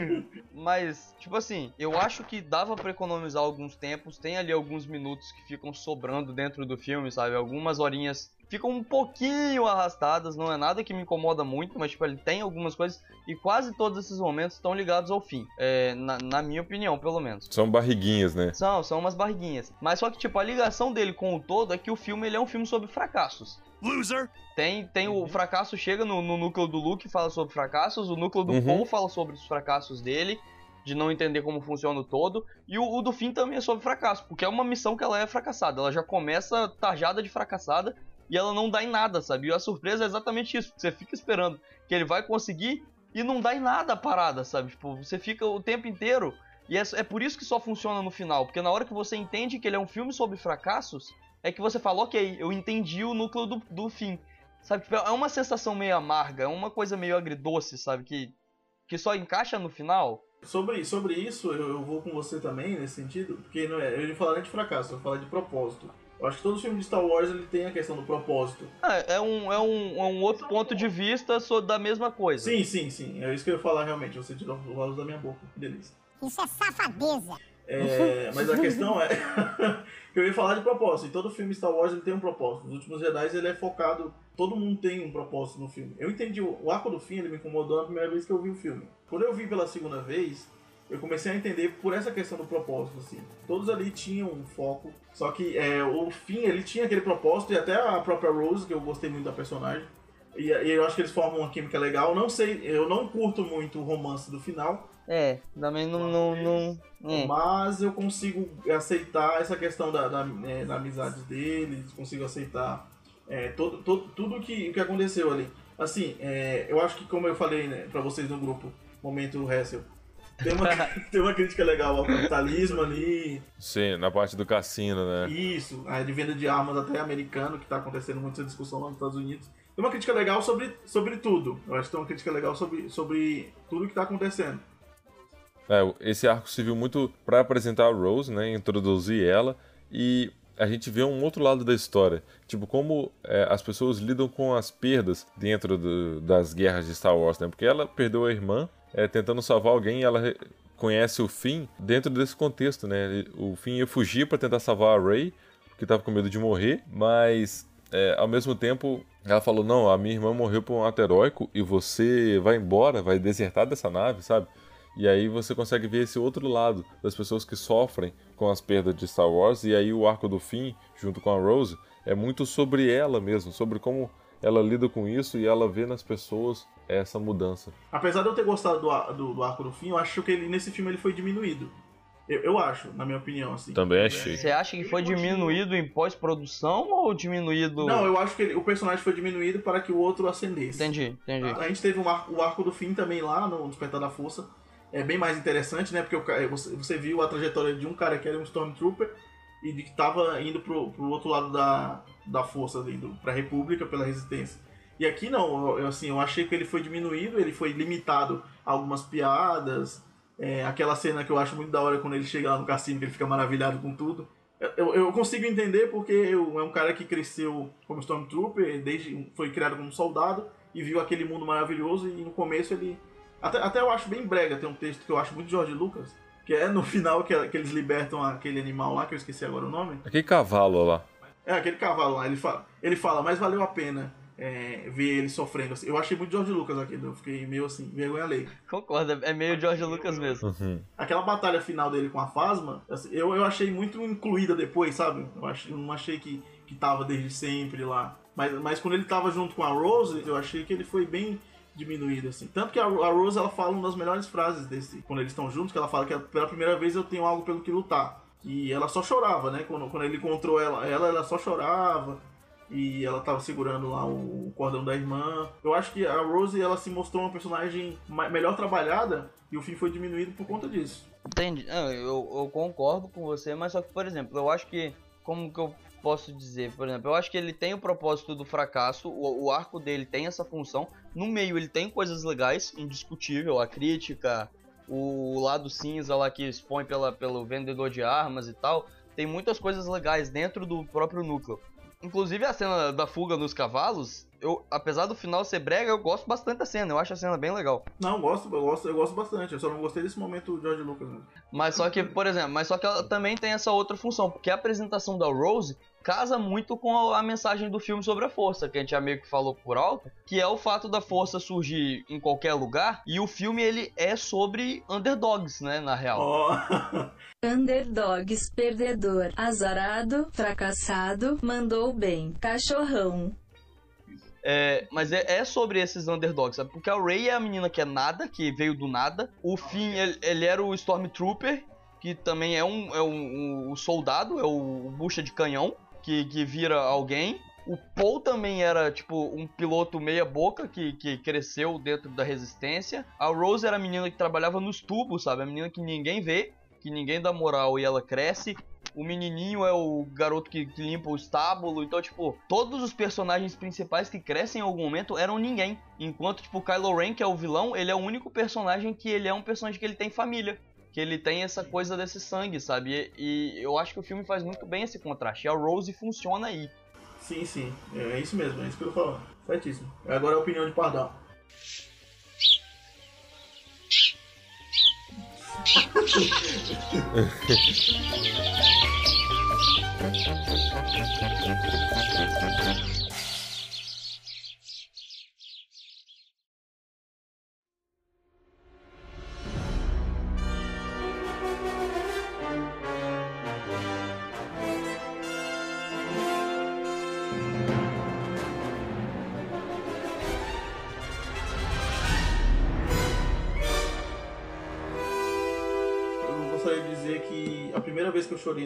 mas, tipo assim, eu acho que dava pra economizar alguns tempos. Tem ali alguns minutos que ficam sobrando dentro do filme, sabe? Algumas horinhas ficam um pouquinho arrastadas, não é nada que me incomoda muito, mas tipo, ele tem algumas coisas e quase todos esses momentos estão ligados ao fim. É, na, na, minha opinião, pelo menos. São barriguinhas, né? São, são umas barriguinhas. Mas só que, tipo, a ligação dele com o todo é que o filme ele é um filme sobre fracassos. Loser! Tem, tem o fracasso chega no, no núcleo do Luke fala sobre fracassos, o núcleo do uhum. Paul fala sobre os fracassos dele, de não entender como funciona o todo, e o, o do fim também é sobre fracasso, porque é uma missão que ela é fracassada, ela já começa tarjada de fracassada e ela não dá em nada, sabe? E a surpresa é exatamente isso, você fica esperando que ele vai conseguir e não dá em nada a parada, sabe? Tipo, você fica o tempo inteiro e é, é por isso que só funciona no final, porque na hora que você entende que ele é um filme sobre fracassos, é que você fala, ok, eu entendi o núcleo do, do fim. Sabe, tipo, é uma sensação meio amarga, é uma coisa meio agridoce, sabe? Que, que só encaixa no final. Sobre, sobre isso, eu, eu vou com você também nesse sentido, porque não é, eu não falar nem de fracasso, eu vou falar de propósito. Eu acho que todo filme de Star Wars ele tem a questão do propósito. Ah, é, um, é, um, é um outro ponto de vista da mesma coisa. Sim, sim, sim. É isso que eu ia falar realmente. Você tirou o voz da minha boca. Que delícia. Isso é safadeza. É, mas a questão é. eu ia falar de propósito. E todo filme Star Wars ele tem um propósito. Nos últimos Jedi ele é focado. Todo mundo tem um propósito no filme. Eu entendi. O, o arco do fim ele me incomodou na primeira vez que eu vi o filme. Quando eu vi pela segunda vez, eu comecei a entender por essa questão do propósito, assim. Todos ali tinham um foco, só que é, o fim, ele tinha aquele propósito, e até a própria Rose, que eu gostei muito da personagem, e, e eu acho que eles formam uma química legal. Não sei, eu não curto muito o romance do final, é, também não. não, não é. Mas eu consigo aceitar essa questão da, da, é, da amizade deles, consigo aceitar é, todo, todo, tudo que, o que aconteceu ali. Assim, é, eu acho que, como eu falei né, pra vocês no grupo, momento Hessel, tem uma, tem uma crítica legal ao capitalismo ali. Sim, na parte do cassino, né? Isso, a de venda de armas até americano, que tá acontecendo muita discussão lá nos Estados Unidos. Tem uma crítica legal sobre, sobre tudo. Eu acho que tem uma crítica legal sobre, sobre tudo que tá acontecendo. É, esse arco serviu muito para apresentar a Rose, né, introduzir ela e a gente vê um outro lado da história, tipo como é, as pessoas lidam com as perdas dentro do, das guerras de Star Wars, né? Porque ela perdeu a irmã é, tentando salvar alguém e ela conhece o Finn dentro desse contexto, né? O Finn ia fugir para tentar salvar a Rey, que estava com medo de morrer, mas é, ao mesmo tempo ela falou: Não, a minha irmã morreu por um ato heróico e você vai embora, vai desertar dessa nave, sabe? E aí você consegue ver esse outro lado das pessoas que sofrem com as perdas de Star Wars. E aí o arco do fim, junto com a Rose, é muito sobre ela mesmo, sobre como ela lida com isso e ela vê nas pessoas essa mudança. Apesar de eu ter gostado do, do, do arco do fim, eu acho que ele, nesse filme ele foi diminuído. Eu, eu, acho, na minha opinião, assim. Também achei. Você acha que foi diminuído em pós-produção ou diminuído. Não, eu acho que ele, o personagem foi diminuído para que o outro ascendesse. Entendi, entendi. A, a gente teve um arco, o arco do fim também lá no Despertar da Força é bem mais interessante, né? Porque é, você, você viu a trajetória de um cara que era um Stormtrooper e de que estava indo pro, pro outro lado da, da força, indo pra República pela Resistência. E aqui não, eu, assim, eu achei que ele foi diminuído, ele foi limitado a algumas piadas. É, aquela cena que eu acho muito da hora quando ele chega lá no cassino, que ele fica maravilhado com tudo. Eu, eu consigo entender porque eu, é um cara que cresceu como Stormtrooper, desde foi criado como soldado e viu aquele mundo maravilhoso e no começo ele até, até eu acho bem brega, tem um texto que eu acho muito de George Lucas, que é no final que, que eles libertam aquele animal lá, que eu esqueci agora o nome. Aquele cavalo lá. É, aquele cavalo lá. Ele fala, ele fala mas valeu a pena é, ver ele sofrendo. Eu achei muito George Lucas aqui, eu fiquei meio assim, vergonha lei. Concordo, é meio George Lucas mesmo. Uhum. Aquela batalha final dele com a Fasma, assim, eu, eu achei muito incluída depois, sabe? Eu, achei, eu não achei que, que tava desde sempre lá. Mas, mas quando ele tava junto com a Rose, eu achei que ele foi bem diminuído, assim. Tanto que a, Rose, ela fala uma das melhores frases desse, quando eles estão juntos, que ela fala que pela primeira vez eu tenho algo pelo que lutar. E ela só chorava, né? Quando, quando ele encontrou ela, ela, ela só chorava. E ela tava segurando lá o cordão da irmã. Eu acho que a Rose, ela se mostrou uma personagem melhor trabalhada e o fim foi diminuído por conta disso. Entendi. Eu, eu concordo com você, mas só que, por exemplo, eu acho que, como que eu posso dizer? Por exemplo, eu acho que ele tem o propósito do fracasso, o, o, arco dele tem essa função. No meio ele tem coisas legais, indiscutível, a crítica, o lado cinza lá que expõe pela, pelo vendedor de armas e tal. Tem muitas coisas legais dentro do próprio núcleo. Inclusive a cena da fuga nos cavalos, eu, apesar do final ser brega, eu gosto bastante da cena. Eu acho a cena bem legal. Não, eu gosto, eu gosto, eu gosto bastante. Eu só não gostei desse momento do George Lucas. Mesmo. Mas só que, por exemplo, mas só que ela também tem essa outra função, porque a apresentação da Rose casa muito com a mensagem do filme sobre a força, que a gente já meio que falou por alto, que é o fato da força surgir em qualquer lugar, e o filme ele é sobre underdogs, né, na real. Ó. Underdogs, perdedor, azarado, fracassado, mandou bem, cachorrão. É, mas é, é sobre esses underdogs, sabe? Porque a Ray é a menina que é nada, que veio do nada. O Finn, ele, ele era o Stormtrooper, que também é um, é um, um soldado, é o bucha de canhão, que, que vira alguém. O Paul também era, tipo, um piloto meia boca que, que cresceu dentro da resistência. A Rose era a menina que trabalhava nos tubos, sabe? A menina que ninguém vê, que ninguém dá moral e ela cresce. O menininho é o garoto que, que limpa o estábulo. Então, tipo, todos os personagens principais que crescem em algum momento eram ninguém. Enquanto, tipo, o Kylo Ren, que é o vilão, ele é o único personagem que ele é um personagem que ele tem família. Que ele tem essa coisa desse sangue, sabe? E, e eu acho que o filme faz muito bem esse contraste. E a Rose funciona aí. Sim, sim. É isso mesmo, é isso que eu tô falando. Certíssimo. Agora é a opinião de Pardal.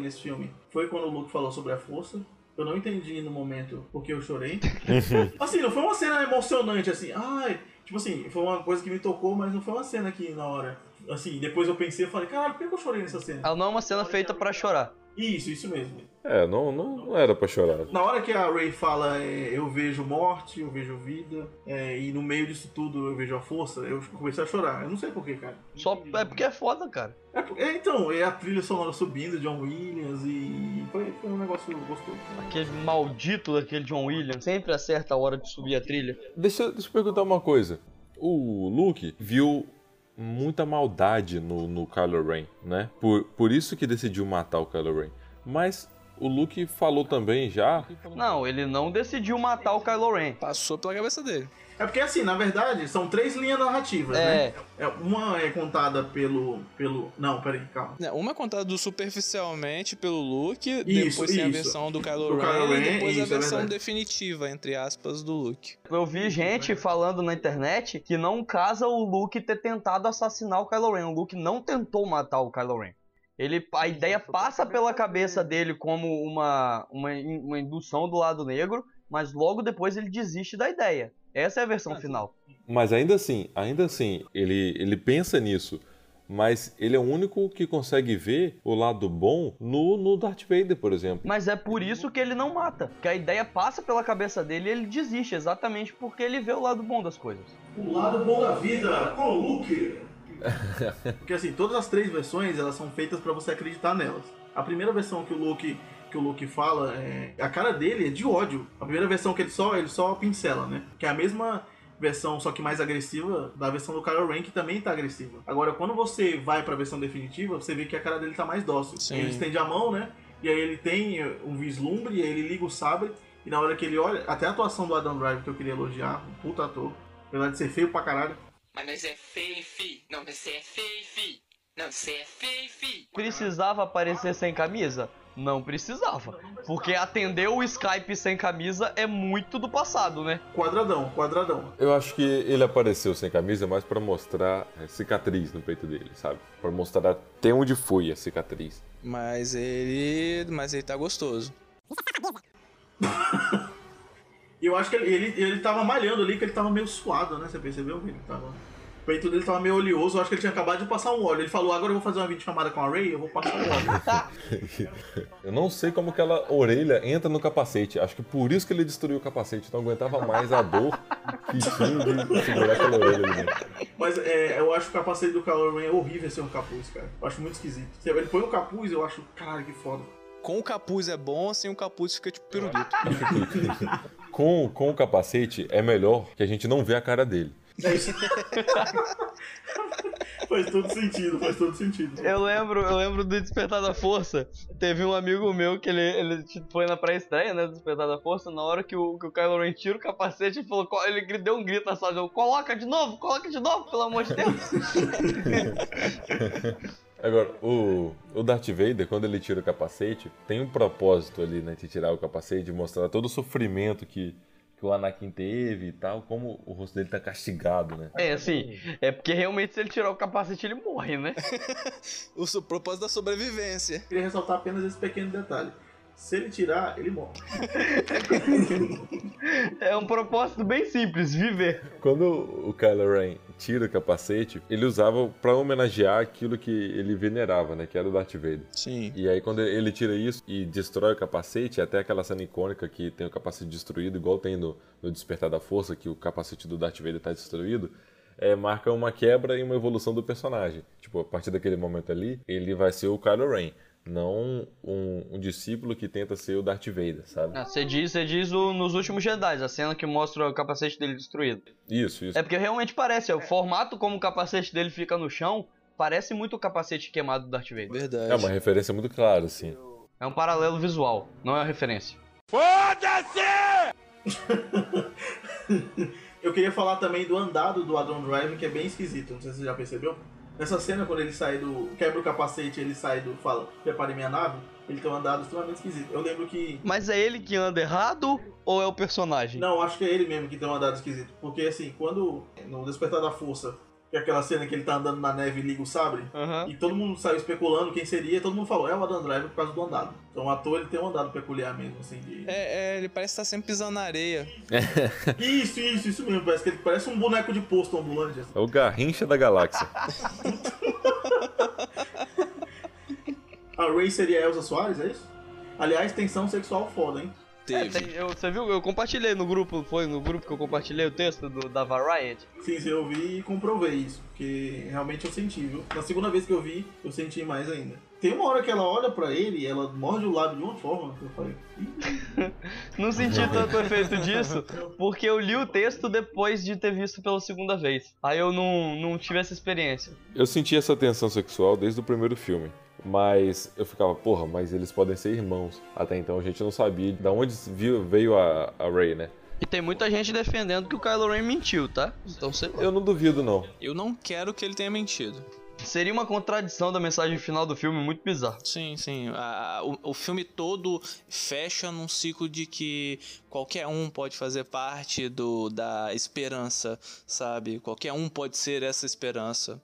nesse filme foi quando o Luke falou sobre a força. Eu não entendi no momento porque eu chorei. assim, não foi uma cena emocionante, assim, ai, tipo assim, foi uma coisa que me tocou, mas não foi uma cena que na hora. Assim, depois eu pensei e falei, caralho, por que eu chorei nessa cena? Ela não é uma cena feita pra chorar. Isso, isso mesmo. É, não, não, não era pra chorar. Na hora que a Ray fala, é, eu vejo morte, eu vejo vida, é, e no meio disso tudo eu vejo a força, eu comecei a chorar. Eu não sei porquê, cara. Só é porque é foda, cara. É, é, então, é a trilha sonora subindo, John Williams, e foi, foi um negócio gostoso. Aquele maldito daquele John Williams sempre acerta a hora de subir a trilha. Deixa, deixa eu perguntar uma coisa. O Luke viu muita maldade no, no Kylo Ren, né? Por, por isso que decidiu matar o Kylo Ren. Mas o Luke falou também já. Não, ele não decidiu matar o Kylo Ren. Passou pela cabeça dele. É porque assim, na verdade, são três linhas narrativas, É. né? É, uma é contada pelo. pelo. Não, peraí, calma. Né, Uma é contada do superficialmente pelo Luke, Isso, depois tem a isso. versão do Kylo Do Ren, Kylo Ren, e depois isso, a é versão verdade. definitiva, entre aspas, do Luke. Eu vi gente falando na internet que não casa o Luke ter tentado assassinar o Kylo Ren. O Luke não tentou matar o Kylo Ren. Ele, a ideia passa pela cabeça dele como uma, uma, in- uma indução do lado negro, mas logo depois ele desiste da ideia. Essa é a versão final. Mas ainda assim, ainda assim, ele, ele pensa nisso. Mas ele é o único que consegue ver o lado bom no, no Darth Vader, por exemplo. Mas é por isso que ele não mata. Que a ideia passa pela cabeça dele e ele desiste, exatamente porque ele vê o lado bom das coisas. O lado bom da vida com o Luke. Porque assim, todas as três versões elas são feitas pra você acreditar nelas. A primeira versão que o Luke que o Luke fala, é, a cara dele é de ódio. A primeira versão que ele só ele só pincela, né? Que é a mesma versão, só que mais agressiva, da versão do Kylo Ren, que também tá agressiva. Agora, quando você vai pra versão definitiva, você vê que a cara dele tá mais dócil. Sim. Ele estende a mão, né? E aí ele tem um vislumbre, e aí ele liga o sabre, e na hora que ele olha, até a atuação do Adam Driver, que eu queria elogiar, um puta ator, apesar de ser feio pra caralho, Mas nós é feio, fi. Não, nós é feio, fi. Não, você é feio, fi. Precisava aparecer sem camisa? Não precisava. Porque atender o Skype sem camisa é muito do passado, né? quadradão, quadradão. Eu acho que ele apareceu sem camisa mais pra mostrar é, cicatriz no peito dele, sabe? Pra mostrar até onde foi a cicatriz. Mas ele. Mas ele tá gostoso. E eu acho que ele, ele, ele tava malhando ali, que ele tava meio suado, né? Você percebeu? Ele tava... O peito dele tava meio oleoso, eu acho que ele tinha acabado de passar um óleo. Ele falou, agora eu vou fazer uma videochamada com a Ray, eu vou passar um óleo. Eu não sei como aquela orelha entra no capacete. Acho que por isso que ele destruiu o capacete. Não aguentava mais a dor que tinha de segurar aquela orelha ali dentro. Mas é, eu acho que o capacete do Kylo Ren é horrível sem um capuz, cara. Eu acho muito esquisito. Se ele põe o capuz, eu acho, caralho, que foda. Com o capuz é bom, sem o capuz fica tipo pirulito. Com, com o capacete é melhor que a gente não vê a cara dele. É isso. Faz todo sentido, faz todo sentido. Eu lembro, eu lembro do Despertar da Força. Teve um amigo meu que ele, ele foi na pré-estreia, né, do Despertar da Força, na hora que o, que o Kylo Ren tira o capacete, ele falou, ele deu um grito na sala, coloca de novo, coloca de novo, pelo amor de Deus. Agora, o, o Darth Vader, quando ele tira o capacete, tem um propósito ali, né? De tirar o capacete, de mostrar todo o sofrimento que, que o Anakin teve e tal, como o rosto dele tá castigado, né? É, assim, é porque realmente se ele tirar o capacete ele morre, né? O seu propósito da sobrevivência. Queria ressaltar apenas esse pequeno detalhe. Se ele tirar, ele morre. É um propósito bem simples, viver. Quando o Kylo Ren tira o capacete, ele usava pra homenagear aquilo que ele venerava, né? Que era o Darth Vader. Sim. E aí quando ele tira isso e destrói o capacete, até aquela cena icônica que tem o capacete destruído, igual tem no, no Despertar da Força, que o capacete do Darth Vader tá destruído, é, marca uma quebra e uma evolução do personagem. Tipo, a partir daquele momento ali, ele vai ser o Kylo Ren, não um, um discípulo que tenta ser o Darth Vader, sabe? Ah, Você diz, você diz o, nos últimos Jedi, a cena que mostra o capacete dele destruído. Isso, isso. É porque realmente parece, é, o formato como o capacete dele fica no chão, parece muito o capacete queimado do Darth Vader. Verdade. É uma referência muito clara, assim. É um paralelo visual, não é uma referência. Eu queria falar também do andado do Adam Driver, que é bem esquisito, não sei se você já percebeu. Nessa cena, quando ele sai do. quebra o capacete, ele sai do. fala, prepare minha nave, ele tem um andado extremamente esquisito. Eu lembro que. Mas é ele que anda errado ou é o personagem? Não, acho que é ele mesmo que tem um andado esquisito. Porque assim, quando. no Despertar da Força, que é aquela cena que ele tá andando na neve e liga o sabre. Aham. E todo mundo saiu especulando quem seria, e todo mundo falou, é o Adam Driver por causa do andado. Então o ator ele tem um andado peculiar mesmo, assim, de. É, é, ele parece estar sempre pisando na areia. Isso, isso, isso mesmo, parece que ele parece um boneco de posto ambulante. assim. É o Garrincha da Galáxia. A Ray seria a Elsa Soares, é isso? Aliás, tensão sexual foda, hein? É, Teve. tem- eu- você viu? Eu compartilhei no grupo, foi no grupo que eu compartilhei o texto do, da Variety. Sim, sim, eu vi e comprovei isso, porque realmente eu senti, viu? Na segunda vez que eu vi, eu senti mais ainda. Tem uma hora que ela olha pra ele e ela morde o lábio de uma forma que eu falei. "Ih, Não senti tanto efeito disso, porque eu li o texto depois de ter visto pela segunda vez. Aí eu não, não tive essa experiência. Eu senti essa tensão sexual desde o primeiro filme. Mas eu ficava, porra, mas eles podem ser irmãos. Até então a gente não sabia de onde viu- veio a, a Ray, né? E tem muita gente defendendo que o Kylo Ren mentiu, tá? Então sei lá. Eu não duvido, não. Eu não quero que ele tenha mentido. Seria uma contradição da mensagem final do filme muito bizarra. Sim, sim. A- o, o filme todo fecha num ciclo de que qualquer um pode fazer parte do, da esperança, sabe? Qualquer um pode ser essa esperança.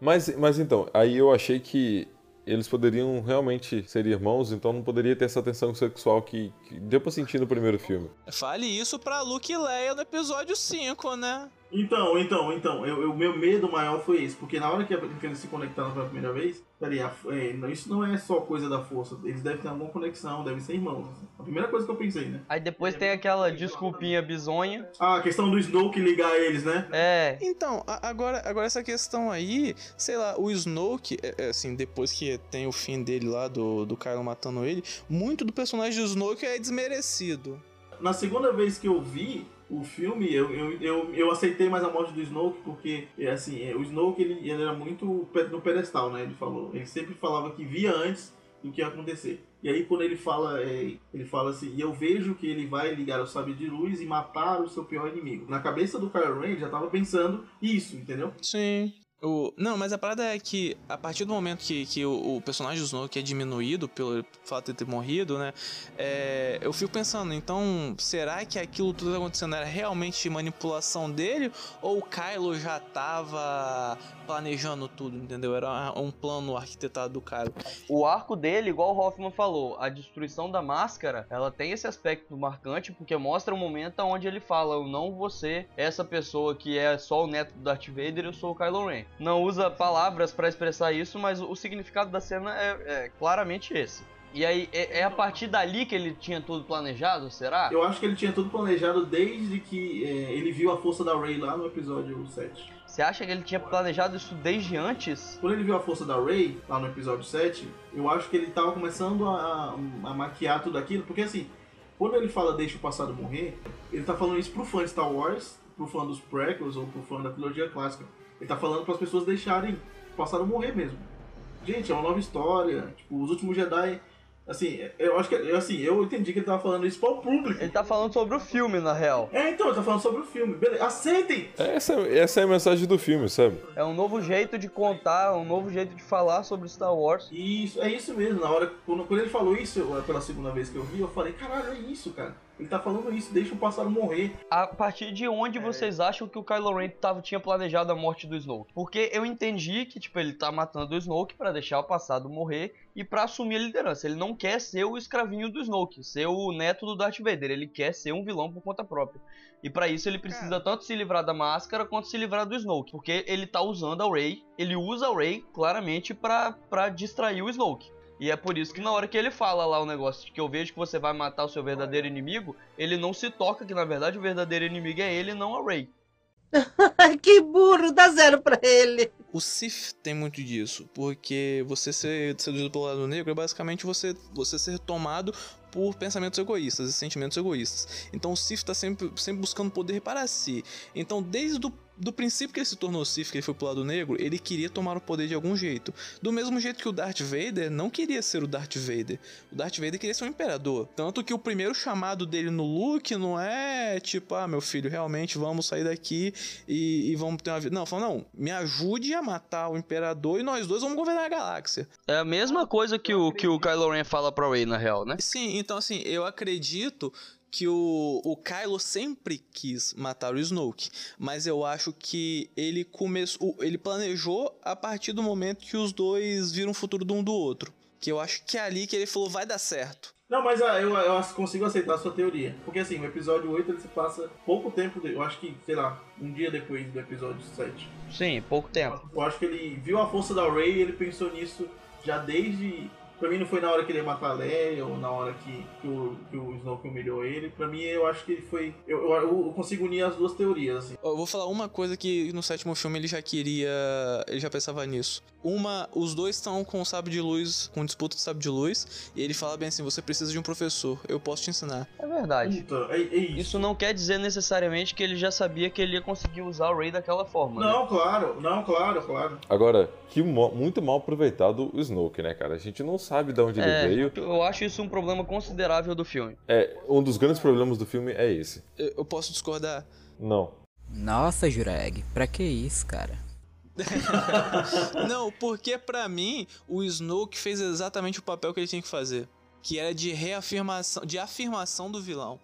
Mas, mas então, aí eu achei que eles poderiam realmente ser irmãos, então não poderia ter essa tensão sexual que, que deu pra sentir no primeiro filme. Fale isso pra Luke e Leia no episódio 5, né? Então, então, então, eu, eu- meu medo maior foi esse, porque na hora que, que eles se conectaram pela primeira vez, peraí, a- é, não, isso não é só coisa da força, eles devem ter alguma conexão, devem ser irmãos. A primeira coisa que eu pensei, né? Aí depois tem aquela desculpinha bizonha. Ah, a questão do Snoke ligar eles, né? É. Então, a- agora, agora essa questão aí, sei lá, o Snoke, é- é, assim, depois que tem o fim dele lá, do, do Kylo matando ele, muito do personagem do Snoke é desmerecido. Na segunda vez que eu vi o filme, eu, eu, eu, eu aceitei mais a morte do Snoke, porque, é, assim, é, o Snoke, ele, ele era muito no pedestal, né? Ele falou. Ele sempre falava que via antes do que ia acontecer. E aí, quando ele fala, é, ele fala assim, e eu vejo que ele vai ligar o sabre de luz e matar o seu pior inimigo. Na cabeça do Kylo Ren, já tava pensando isso, entendeu? Sim. O, não, mas a parada é que a partir do momento que, que o, o personagem do Snoke é diminuído pelo fato de ter morrido, né? é, eu fico pensando, então, será que aquilo tudo que tá acontecendo era realmente manipulação dele? Ou o Kylo já tava planejando tudo, entendeu? Era um plano arquitetado do Kylo. O arco dele, igual o Hoffman falou, a destruição da máscara, ela tem esse aspecto marcante porque mostra o momento onde ele fala: Eu não vou ser essa pessoa que é só o neto do Darth Vader, eu sou o Kylo Ren. Não usa palavras pra expressar isso, mas o significado da cena é, é claramente esse. E aí, é, é a partir dali que ele tinha tudo planejado, será? Eu acho que ele tinha tudo planejado desde que é, ele viu a força da Rey lá no episódio 7. Você acha que ele tinha planejado isso desde antes? Quando ele viu a força da Rey, lá no episódio 7, eu acho que ele tava começando a, a maquiar tudo aquilo, porque assim, quando ele fala deixa o passado morrer, ele tá falando isso pro fã de Star Wars, pro fã dos prequels ou pro fã da trilogia clássica. Ele tá falando para as pessoas deixarem, passaram a morrer mesmo. Gente, é uma nova história. Tipo, os últimos Jedi. Assim, eu acho que. Assim, eu entendi que ele tava falando isso para o público. Ele tá falando sobre o filme, na real. É, então, ele tá falando sobre o filme. Beleza, aceitem! Essa, essa é a mensagem do filme, sabe? É um novo jeito de contar, um novo jeito de falar sobre Star Wars. Isso, é isso mesmo. Na hora, quando, quando ele falou isso, eu- pela segunda vez que eu vi, eu falei, caralho, é isso, cara. Ele tá falando isso, deixa o pássaro morrer. A partir de onde É. vocês acham que o Kylo Ren tava, tinha planejado a morte do Snoke? Porque eu entendi que, tipo, ele tá matando o Snoke pra deixar o passado morrer e pra assumir a liderança. Ele não quer ser o escravinho do Snoke, ser o neto do Darth Vader. Ele quer ser um vilão por conta própria. E pra isso ele precisa tanto se livrar da máscara quanto se livrar do Snoke. Porque ele tá usando a Rey, ele usa a Rey claramente pra, pra distrair o Snoke. E é por isso que na hora que ele fala lá o negócio de que eu vejo que você vai matar o seu verdadeiro inimigo, ele não se toca que na verdade o verdadeiro inimigo é ele, não a Rey. que burro, dá zero pra ele. O Sith tem muito disso, porque você ser seduzido pelo lado negro é basicamente você, você ser tomado por pensamentos egoístas e sentimentos egoístas. Então o Sith tá sempre, sempre buscando poder para si. Então desde o do princípio que ele se tornou Sith, que ele foi pro lado negro, ele queria tomar o poder de algum jeito. Do mesmo jeito que o Darth Vader não queria ser o Darth Vader. O Darth Vader queria ser um imperador. Tanto que o primeiro chamado dele no Luke não é tipo, ah, meu filho, realmente vamos sair daqui e, e vamos ter uma vida. Não, falou, não, me ajude a matar o imperador e nós dois vamos governar a galáxia. É a mesma coisa que o, que o Kylo Ren fala pra Rey, na real, né? Sim, então assim, eu acredito que o, o Kylo sempre quis matar o Snoke, mas eu acho que ele começou, ele planejou a partir do momento que os dois viram o futuro de um do outro. Que eu acho que é ali que ele falou vai dar certo. Não, mas ah, eu, eu consigo aceitar a sua teoria. Porque assim, o episódio 8 ele se passa pouco tempo, de- eu acho que, sei lá, um dia depois do episódio 7. Sim, pouco tempo. Eu acho que ele viu a força da Rey e ele pensou nisso já desde. Pra mim não foi na hora que ele ia matar a Leia ou na hora que, que, o, que o Snoke humilhou ele. Pra mim eu acho que ele foi. Eu, eu, eu consigo unir as duas teorias, assim. Eu vou falar uma coisa que no sétimo filme ele já queria. Ele já pensava nisso. Uma, os dois estão com o sábio de luz, com disputa de sábio de luz, e ele fala bem assim: você precisa de um professor, eu posso te ensinar. É verdade. Puta, é, é isso. Isso não quer dizer necessariamente que ele já sabia que ele ia conseguir usar o Rey daquela forma. né? Não, claro, não, claro, claro. Agora, que mo- muito mal aproveitado o Snoke, né, cara? A gente não sabe de onde É, ele veio. eu acho isso um problema considerável do filme. É, um dos grandes problemas do filme é esse. Eu, eu posso discordar? Não. Nossa, Jureg, pra que isso, cara? Não, porque pra mim o Snoke fez exatamente o papel que ele tinha que fazer, que era de reafirmação, de afirmação do vilão.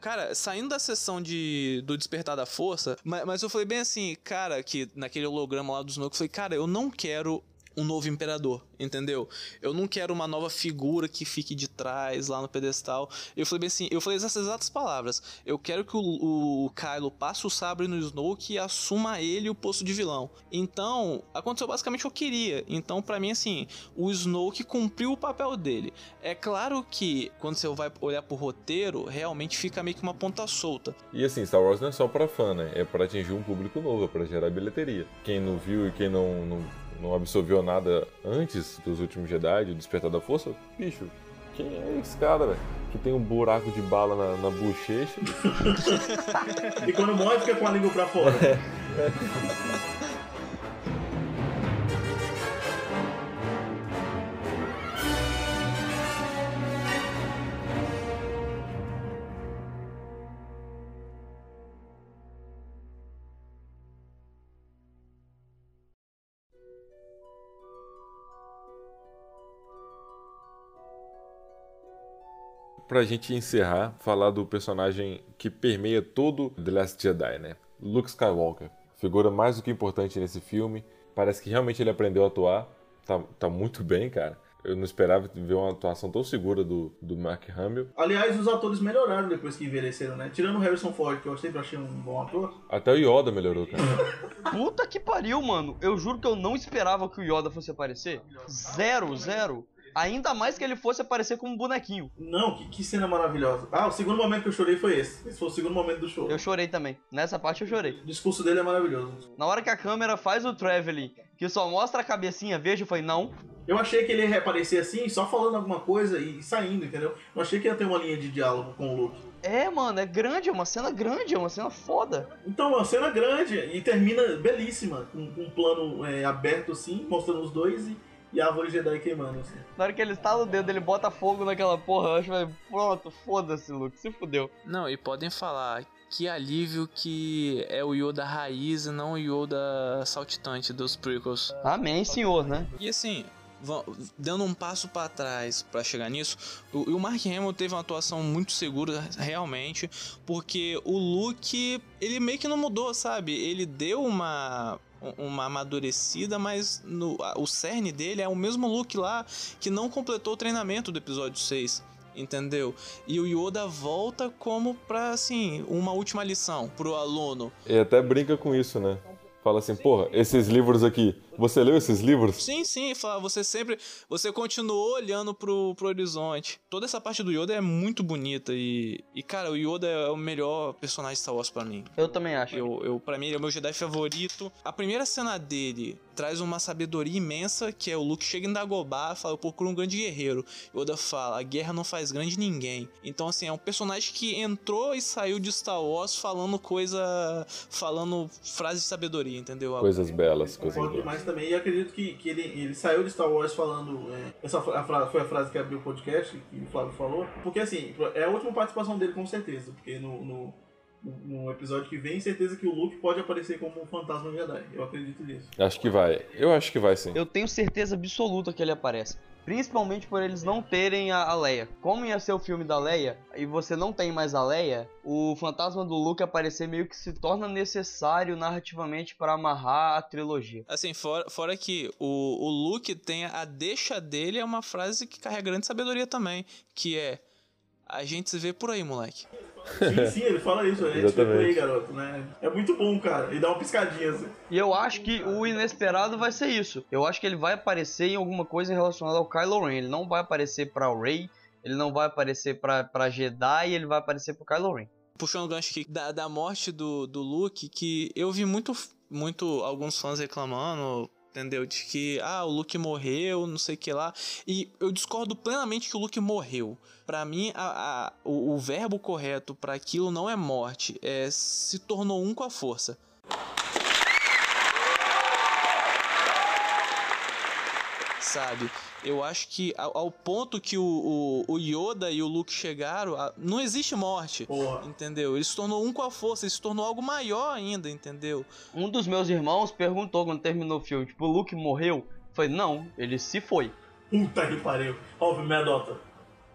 Cara, saindo da sessão de do Despertar da Força, mas, mas eu falei bem assim, cara, que naquele holograma lá do Snoke, eu falei, cara, eu não quero um novo imperador, entendeu? Eu não quero uma nova figura que fique de trás lá no pedestal. Eu falei bem assim, eu falei essas exatas palavras. Eu quero que o, o Kylo passe o sabre no Snoke e assuma ele o posto de vilão. Então, aconteceu basicamente o que eu queria. Então, pra mim, assim, o Snoke cumpriu o papel dele. É claro que quando você vai olhar pro roteiro, realmente fica meio que uma ponta solta. E assim, Star Wars não é só pra fã, né? É pra atingir um público novo, é pra gerar bilheteria. Quem não viu e quem não, não, não absorveu nada antes dos últimos Jedi, do Despertar da Força, bicho, quem é esse cara, velho? Que tem um buraco de bala na, na bochecha. E quando morre, fica com a língua pra fora. pra gente encerrar, falar do personagem que permeia todo The Last Jedi, né? Luke Skywalker. Figura mais do que importante nesse filme. Parece que realmente ele aprendeu a atuar. Tá, tá muito bem, cara. Eu não esperava ver uma atuação tão segura do, do Mark Hamill. Aliás, os atores melhoraram depois que envelheceram, né? Tirando o Harrison Ford, que eu sempre achei um bom ator. Até o Yoda melhorou, cara. Puta que pariu, mano. Eu juro que eu não esperava que o Yoda fosse aparecer. Zero, zero. Ainda mais que ele fosse aparecer como um bonequinho. Não, que, que cena maravilhosa. Ah, o segundo momento que eu chorei foi esse. Esse foi o segundo momento do show. Eu chorei também. Nessa parte eu chorei. O discurso dele é maravilhoso. Na hora que a câmera faz o traveling, que só mostra a cabecinha verde, eu falei, não, Eu achei que ele ia reaparecer assim, só falando alguma coisa e saindo, entendeu? Não achei que ia ter uma linha de diálogo com o Luke. É, mano, é grande, é uma cena grande, é uma cena foda. Então, uma cena grande e termina belíssima, com, com um plano é, aberto assim, mostrando os dois e, e a árvore Jedi queimando assim. Na hora que ele estala o dedo, ele bota fogo naquela porra, eu acho, vai, pronto, foda-se, Luke, se fudeu. Não, e podem falar que alívio que é o Yoda raiz e não o Yoda saltitante dos prequels. Amém, senhor, né? E assim, dando um passo pra trás pra chegar nisso, o, o Mark Hamill teve uma atuação muito segura realmente, porque o Luke, ele meio que não mudou, sabe? Ele deu uma uma amadurecida, mas no, o cerne dele é o mesmo Luke lá que não completou o treinamento do episódio 6. Entendeu? E o Yoda volta como pra, assim, uma última lição pro aluno. E até brinca com isso, né? Fala assim, porra, esses livros aqui, você leu esses livros? Sim, sim, fala, você sempre. Você continuou olhando pro, pro horizonte. Toda essa parte do Yoda é muito bonita e. E, cara, o Yoda é o melhor personagem de Star Wars pra mim. Eu também acho. Eu, eu, pra mim, ele é o meu Jedi favorito. A primeira cena dele traz uma sabedoria imensa, que é o Luke chega em Dagobah e fala, eu procuro um grande guerreiro. Yoda fala, a guerra não faz grande ninguém. Então, assim, é um personagem que entrou e saiu de Star Wars falando coisa... Falando frases de sabedoria, entendeu? Coisas belas, coisas belas. Também. E acredito que, que ele, ele saiu de Star Wars falando. é, essa a fra- foi a frase que abriu o podcast, que o Flávio falou. Porque assim, é a última participação dele, com certeza. Porque no, no, no episódio que vem, certeza que o Luke pode aparecer como um fantasma Jedi. Eu acredito nisso. Acho que vai. Eu acho que vai sim. Eu tenho certeza absoluta que ele aparece. Principalmente por eles não terem a, Leia. Como ia ser o filme da Leia, e você não tem mais a Leia, o fantasma do Luke aparecer meio que se torna necessário narrativamente para amarrar a trilogia. Assim, fora, fora que o, o Luke tem a deixa dele é uma frase que carrega grande sabedoria também, que é a gente se vê por aí, moleque. Sim, sim, ele fala isso. É tipo Exatamente. aí, garoto, né? É muito bom, cara. E dá uma piscadinha assim. E eu acho que o inesperado vai ser isso. Eu acho que ele vai aparecer em alguma coisa relacionada ao Kylo Ren. Ele não vai aparecer pra Rey, ele não vai aparecer pra, pra Jedi, ele vai aparecer pro Kylo Ren. Puxando o gancho aqui da, da morte do, do Luke, que eu vi muito, muito alguns fãs reclamando, entendeu? De que, ah, o Luke morreu, não sei o que lá. E eu discordo plenamente que o Luke morreu. Pra mim, a, a- o, o verbo correto pra aquilo não é morte, é se tornou um com a força. Sabe? Eu acho que ao, ao ponto que o, o, o Yoda e o Luke chegaram, a- não existe morte. Porra. Entendeu? Ele se tornou um com a força, ele se tornou algo maior ainda, entendeu? Um dos meus irmãos perguntou quando terminou o filme, tipo, o Luke morreu? Eu falei, não, ele se foi. Puta que pariu. Ó, me adota.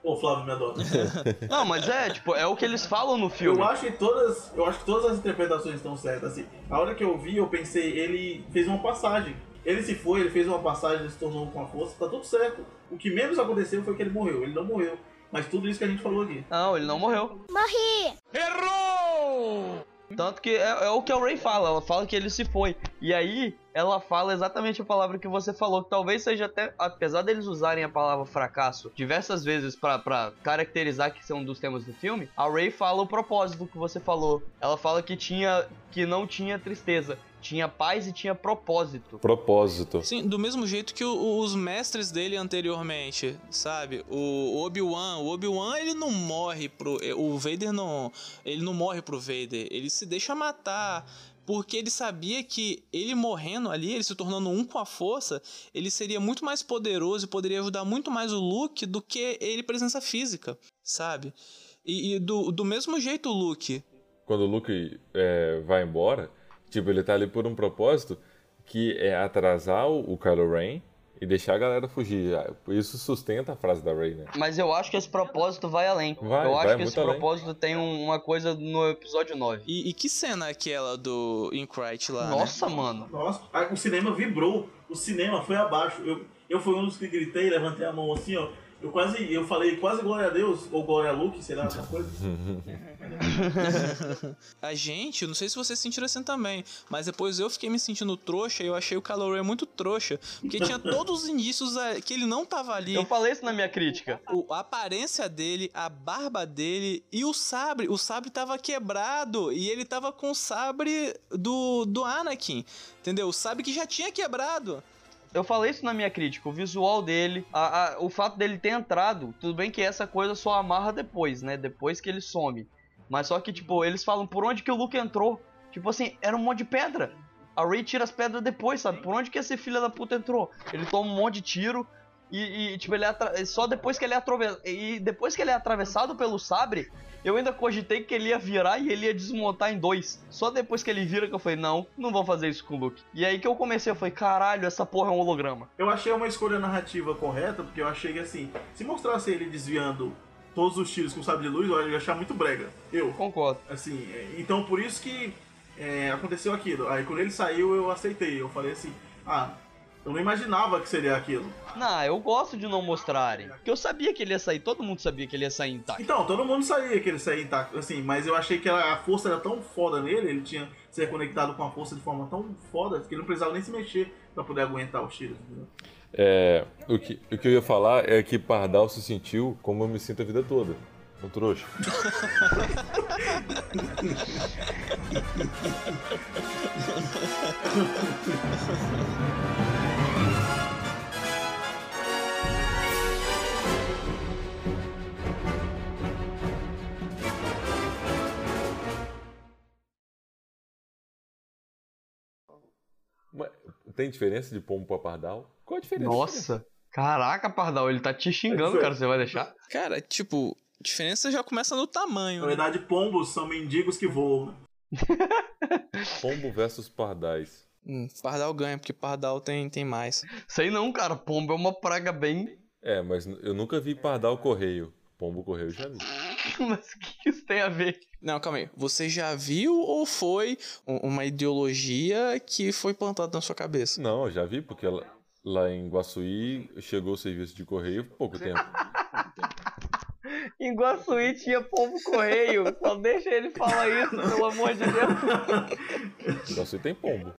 Ô, Flávio, me adota. Não, mas é, tipo, é o que eles falam no filme. Eu acho que todas, eu acho que todas as interpretações estão certas. Assim, a hora que eu vi, eu pensei, ele fez uma passagem. Ele se foi, ele fez uma passagem, ele se tornou um com a força, tá tudo certo. O que menos aconteceu foi que ele morreu. Ele não morreu. Mas tudo isso que a gente falou aqui. Não, ele não morreu. Morri! Errou! Tanto que é, é o que a Ray fala, ela fala que ele se foi. E aí, ela fala exatamente a palavra que você falou, que talvez seja até, apesar deles usarem a palavra fracasso diversas vezes pra, pra caracterizar que são dos temas do filme, a Ray fala o propósito que você falou. Ela fala que tinha, que não tinha tristeza, tinha paz e tinha propósito. Propósito. Sim, do mesmo jeito que o- os mestres dele anteriormente, sabe? O Obi-Wan, o Obi-Wan ele não morre pro. O Vader não. Ele não morre pro Vader, ele se deixa matar. Porque ele sabia que ele morrendo ali, ele se tornando um com a força, ele seria muito mais poderoso e poderia ajudar muito mais o Luke do que ele presença física, sabe? E, e do, do mesmo jeito o Luke, Quando o Luke é, vai embora, tipo, ele tá ali por um propósito que é atrasar o, Kylo Ren e deixar a galera fugir. Ah, Isso sustenta a frase da Rey, né? Mas eu acho que esse propósito vai além. Vai, eu acho vai que esse muito além. propósito tem um- uma coisa no episódio 9. E, e que cena é aquela do Incrite lá, né? Nossa, mano. Nossa, o cinema vibrou. O cinema foi abaixo. Eu, eu fui um dos que gritei, levantei a mão assim, ó. Eu quase, eu falei quase glória a Deus, ou glória a Luke, sei lá, essa coisa. A gente, não sei se vocês sentiram assim também, mas depois eu fiquei me sentindo trouxa e eu achei o Kylo Ren muito trouxa. Porque tinha todos os indícios ah, que ele não tava ali. Eu falei isso na minha crítica. O- a aparência dele, a barba dele e o sabre. O sabre tava quebrado e ele tava com o sabre do, do Anakin. Entendeu? O sabre que já tinha quebrado. Eu falei isso na minha crítica, o visual dele, a- a- o fato dele ter entrado, tudo bem que essa coisa só amarra depois, né? Depois que ele some. Mas só que, tipo, eles falam por onde que o Luke entrou. Tipo assim, era um monte de pedra. A Ray tira as pedras depois, sabe? Por onde que esse filho da puta entrou? Ele toma um monte de tiro e, e, tipo, ele é atra- só depois que ele é atravessado. E depois que ele é atravessado pelo sabre, eu ainda cogitei que ele ia virar e ele ia desmontar em dois. Só depois que ele vira que eu falei, não, não vou fazer isso com o Luke. E aí que eu comecei, eu falei, caralho, essa porra é um holograma. Eu achei uma escolha narrativa correta, porque eu achei que assim, se mostrasse ele desviando todos os tiros com sabre de luz, eu ia achar muito brega. Eu. Concordo. Assim, é, então por isso que é, aconteceu aquilo. Aí quando ele saiu, eu aceitei. Eu falei assim, ah, eu não imaginava que seria aquilo. Não, eu gosto de não mostrarem. Porque eu sabia que ele ia sair, todo mundo sabia que ele ia sair intacto. Então, todo mundo sabia que ele saía intacto, assim, mas eu achei que a força era tão foda nele, ele tinha se conectado com a força de forma tão foda que ele não precisava nem se mexer pra poder aguentar os tiros. Entendeu? É, o, que, o que eu ia falar é que Pardal se sentiu como eu me sinto a vida toda. Um trouxa. Mas tem diferença de pombo pra Pardal? Qual a diferença? Nossa, caraca, Pardal, ele tá te xingando, cara, você vai deixar? Cara, tipo, diferença já começa no tamanho, Na né? verdade, pombos são mendigos que voam. né? Pombo versus Pardais. Hum, Pardal ganha, porque Pardal tem, tem mais. Sei não, cara, pombo é uma praga bem... É, mas eu nunca vi Pardal correio. Pombo correio eu já vi. Mas o que isso tem a ver? Não, calma aí. Você já viu ou foi uma ideologia que foi plantada na sua cabeça? Não, eu já vi, porque lá, lá em Guaçuí chegou o serviço de correio há pouco tempo. Em Guaçuí tinha pombo correio, só deixa ele falar isso, pelo amor de Deus. Guaçuí tem pombo.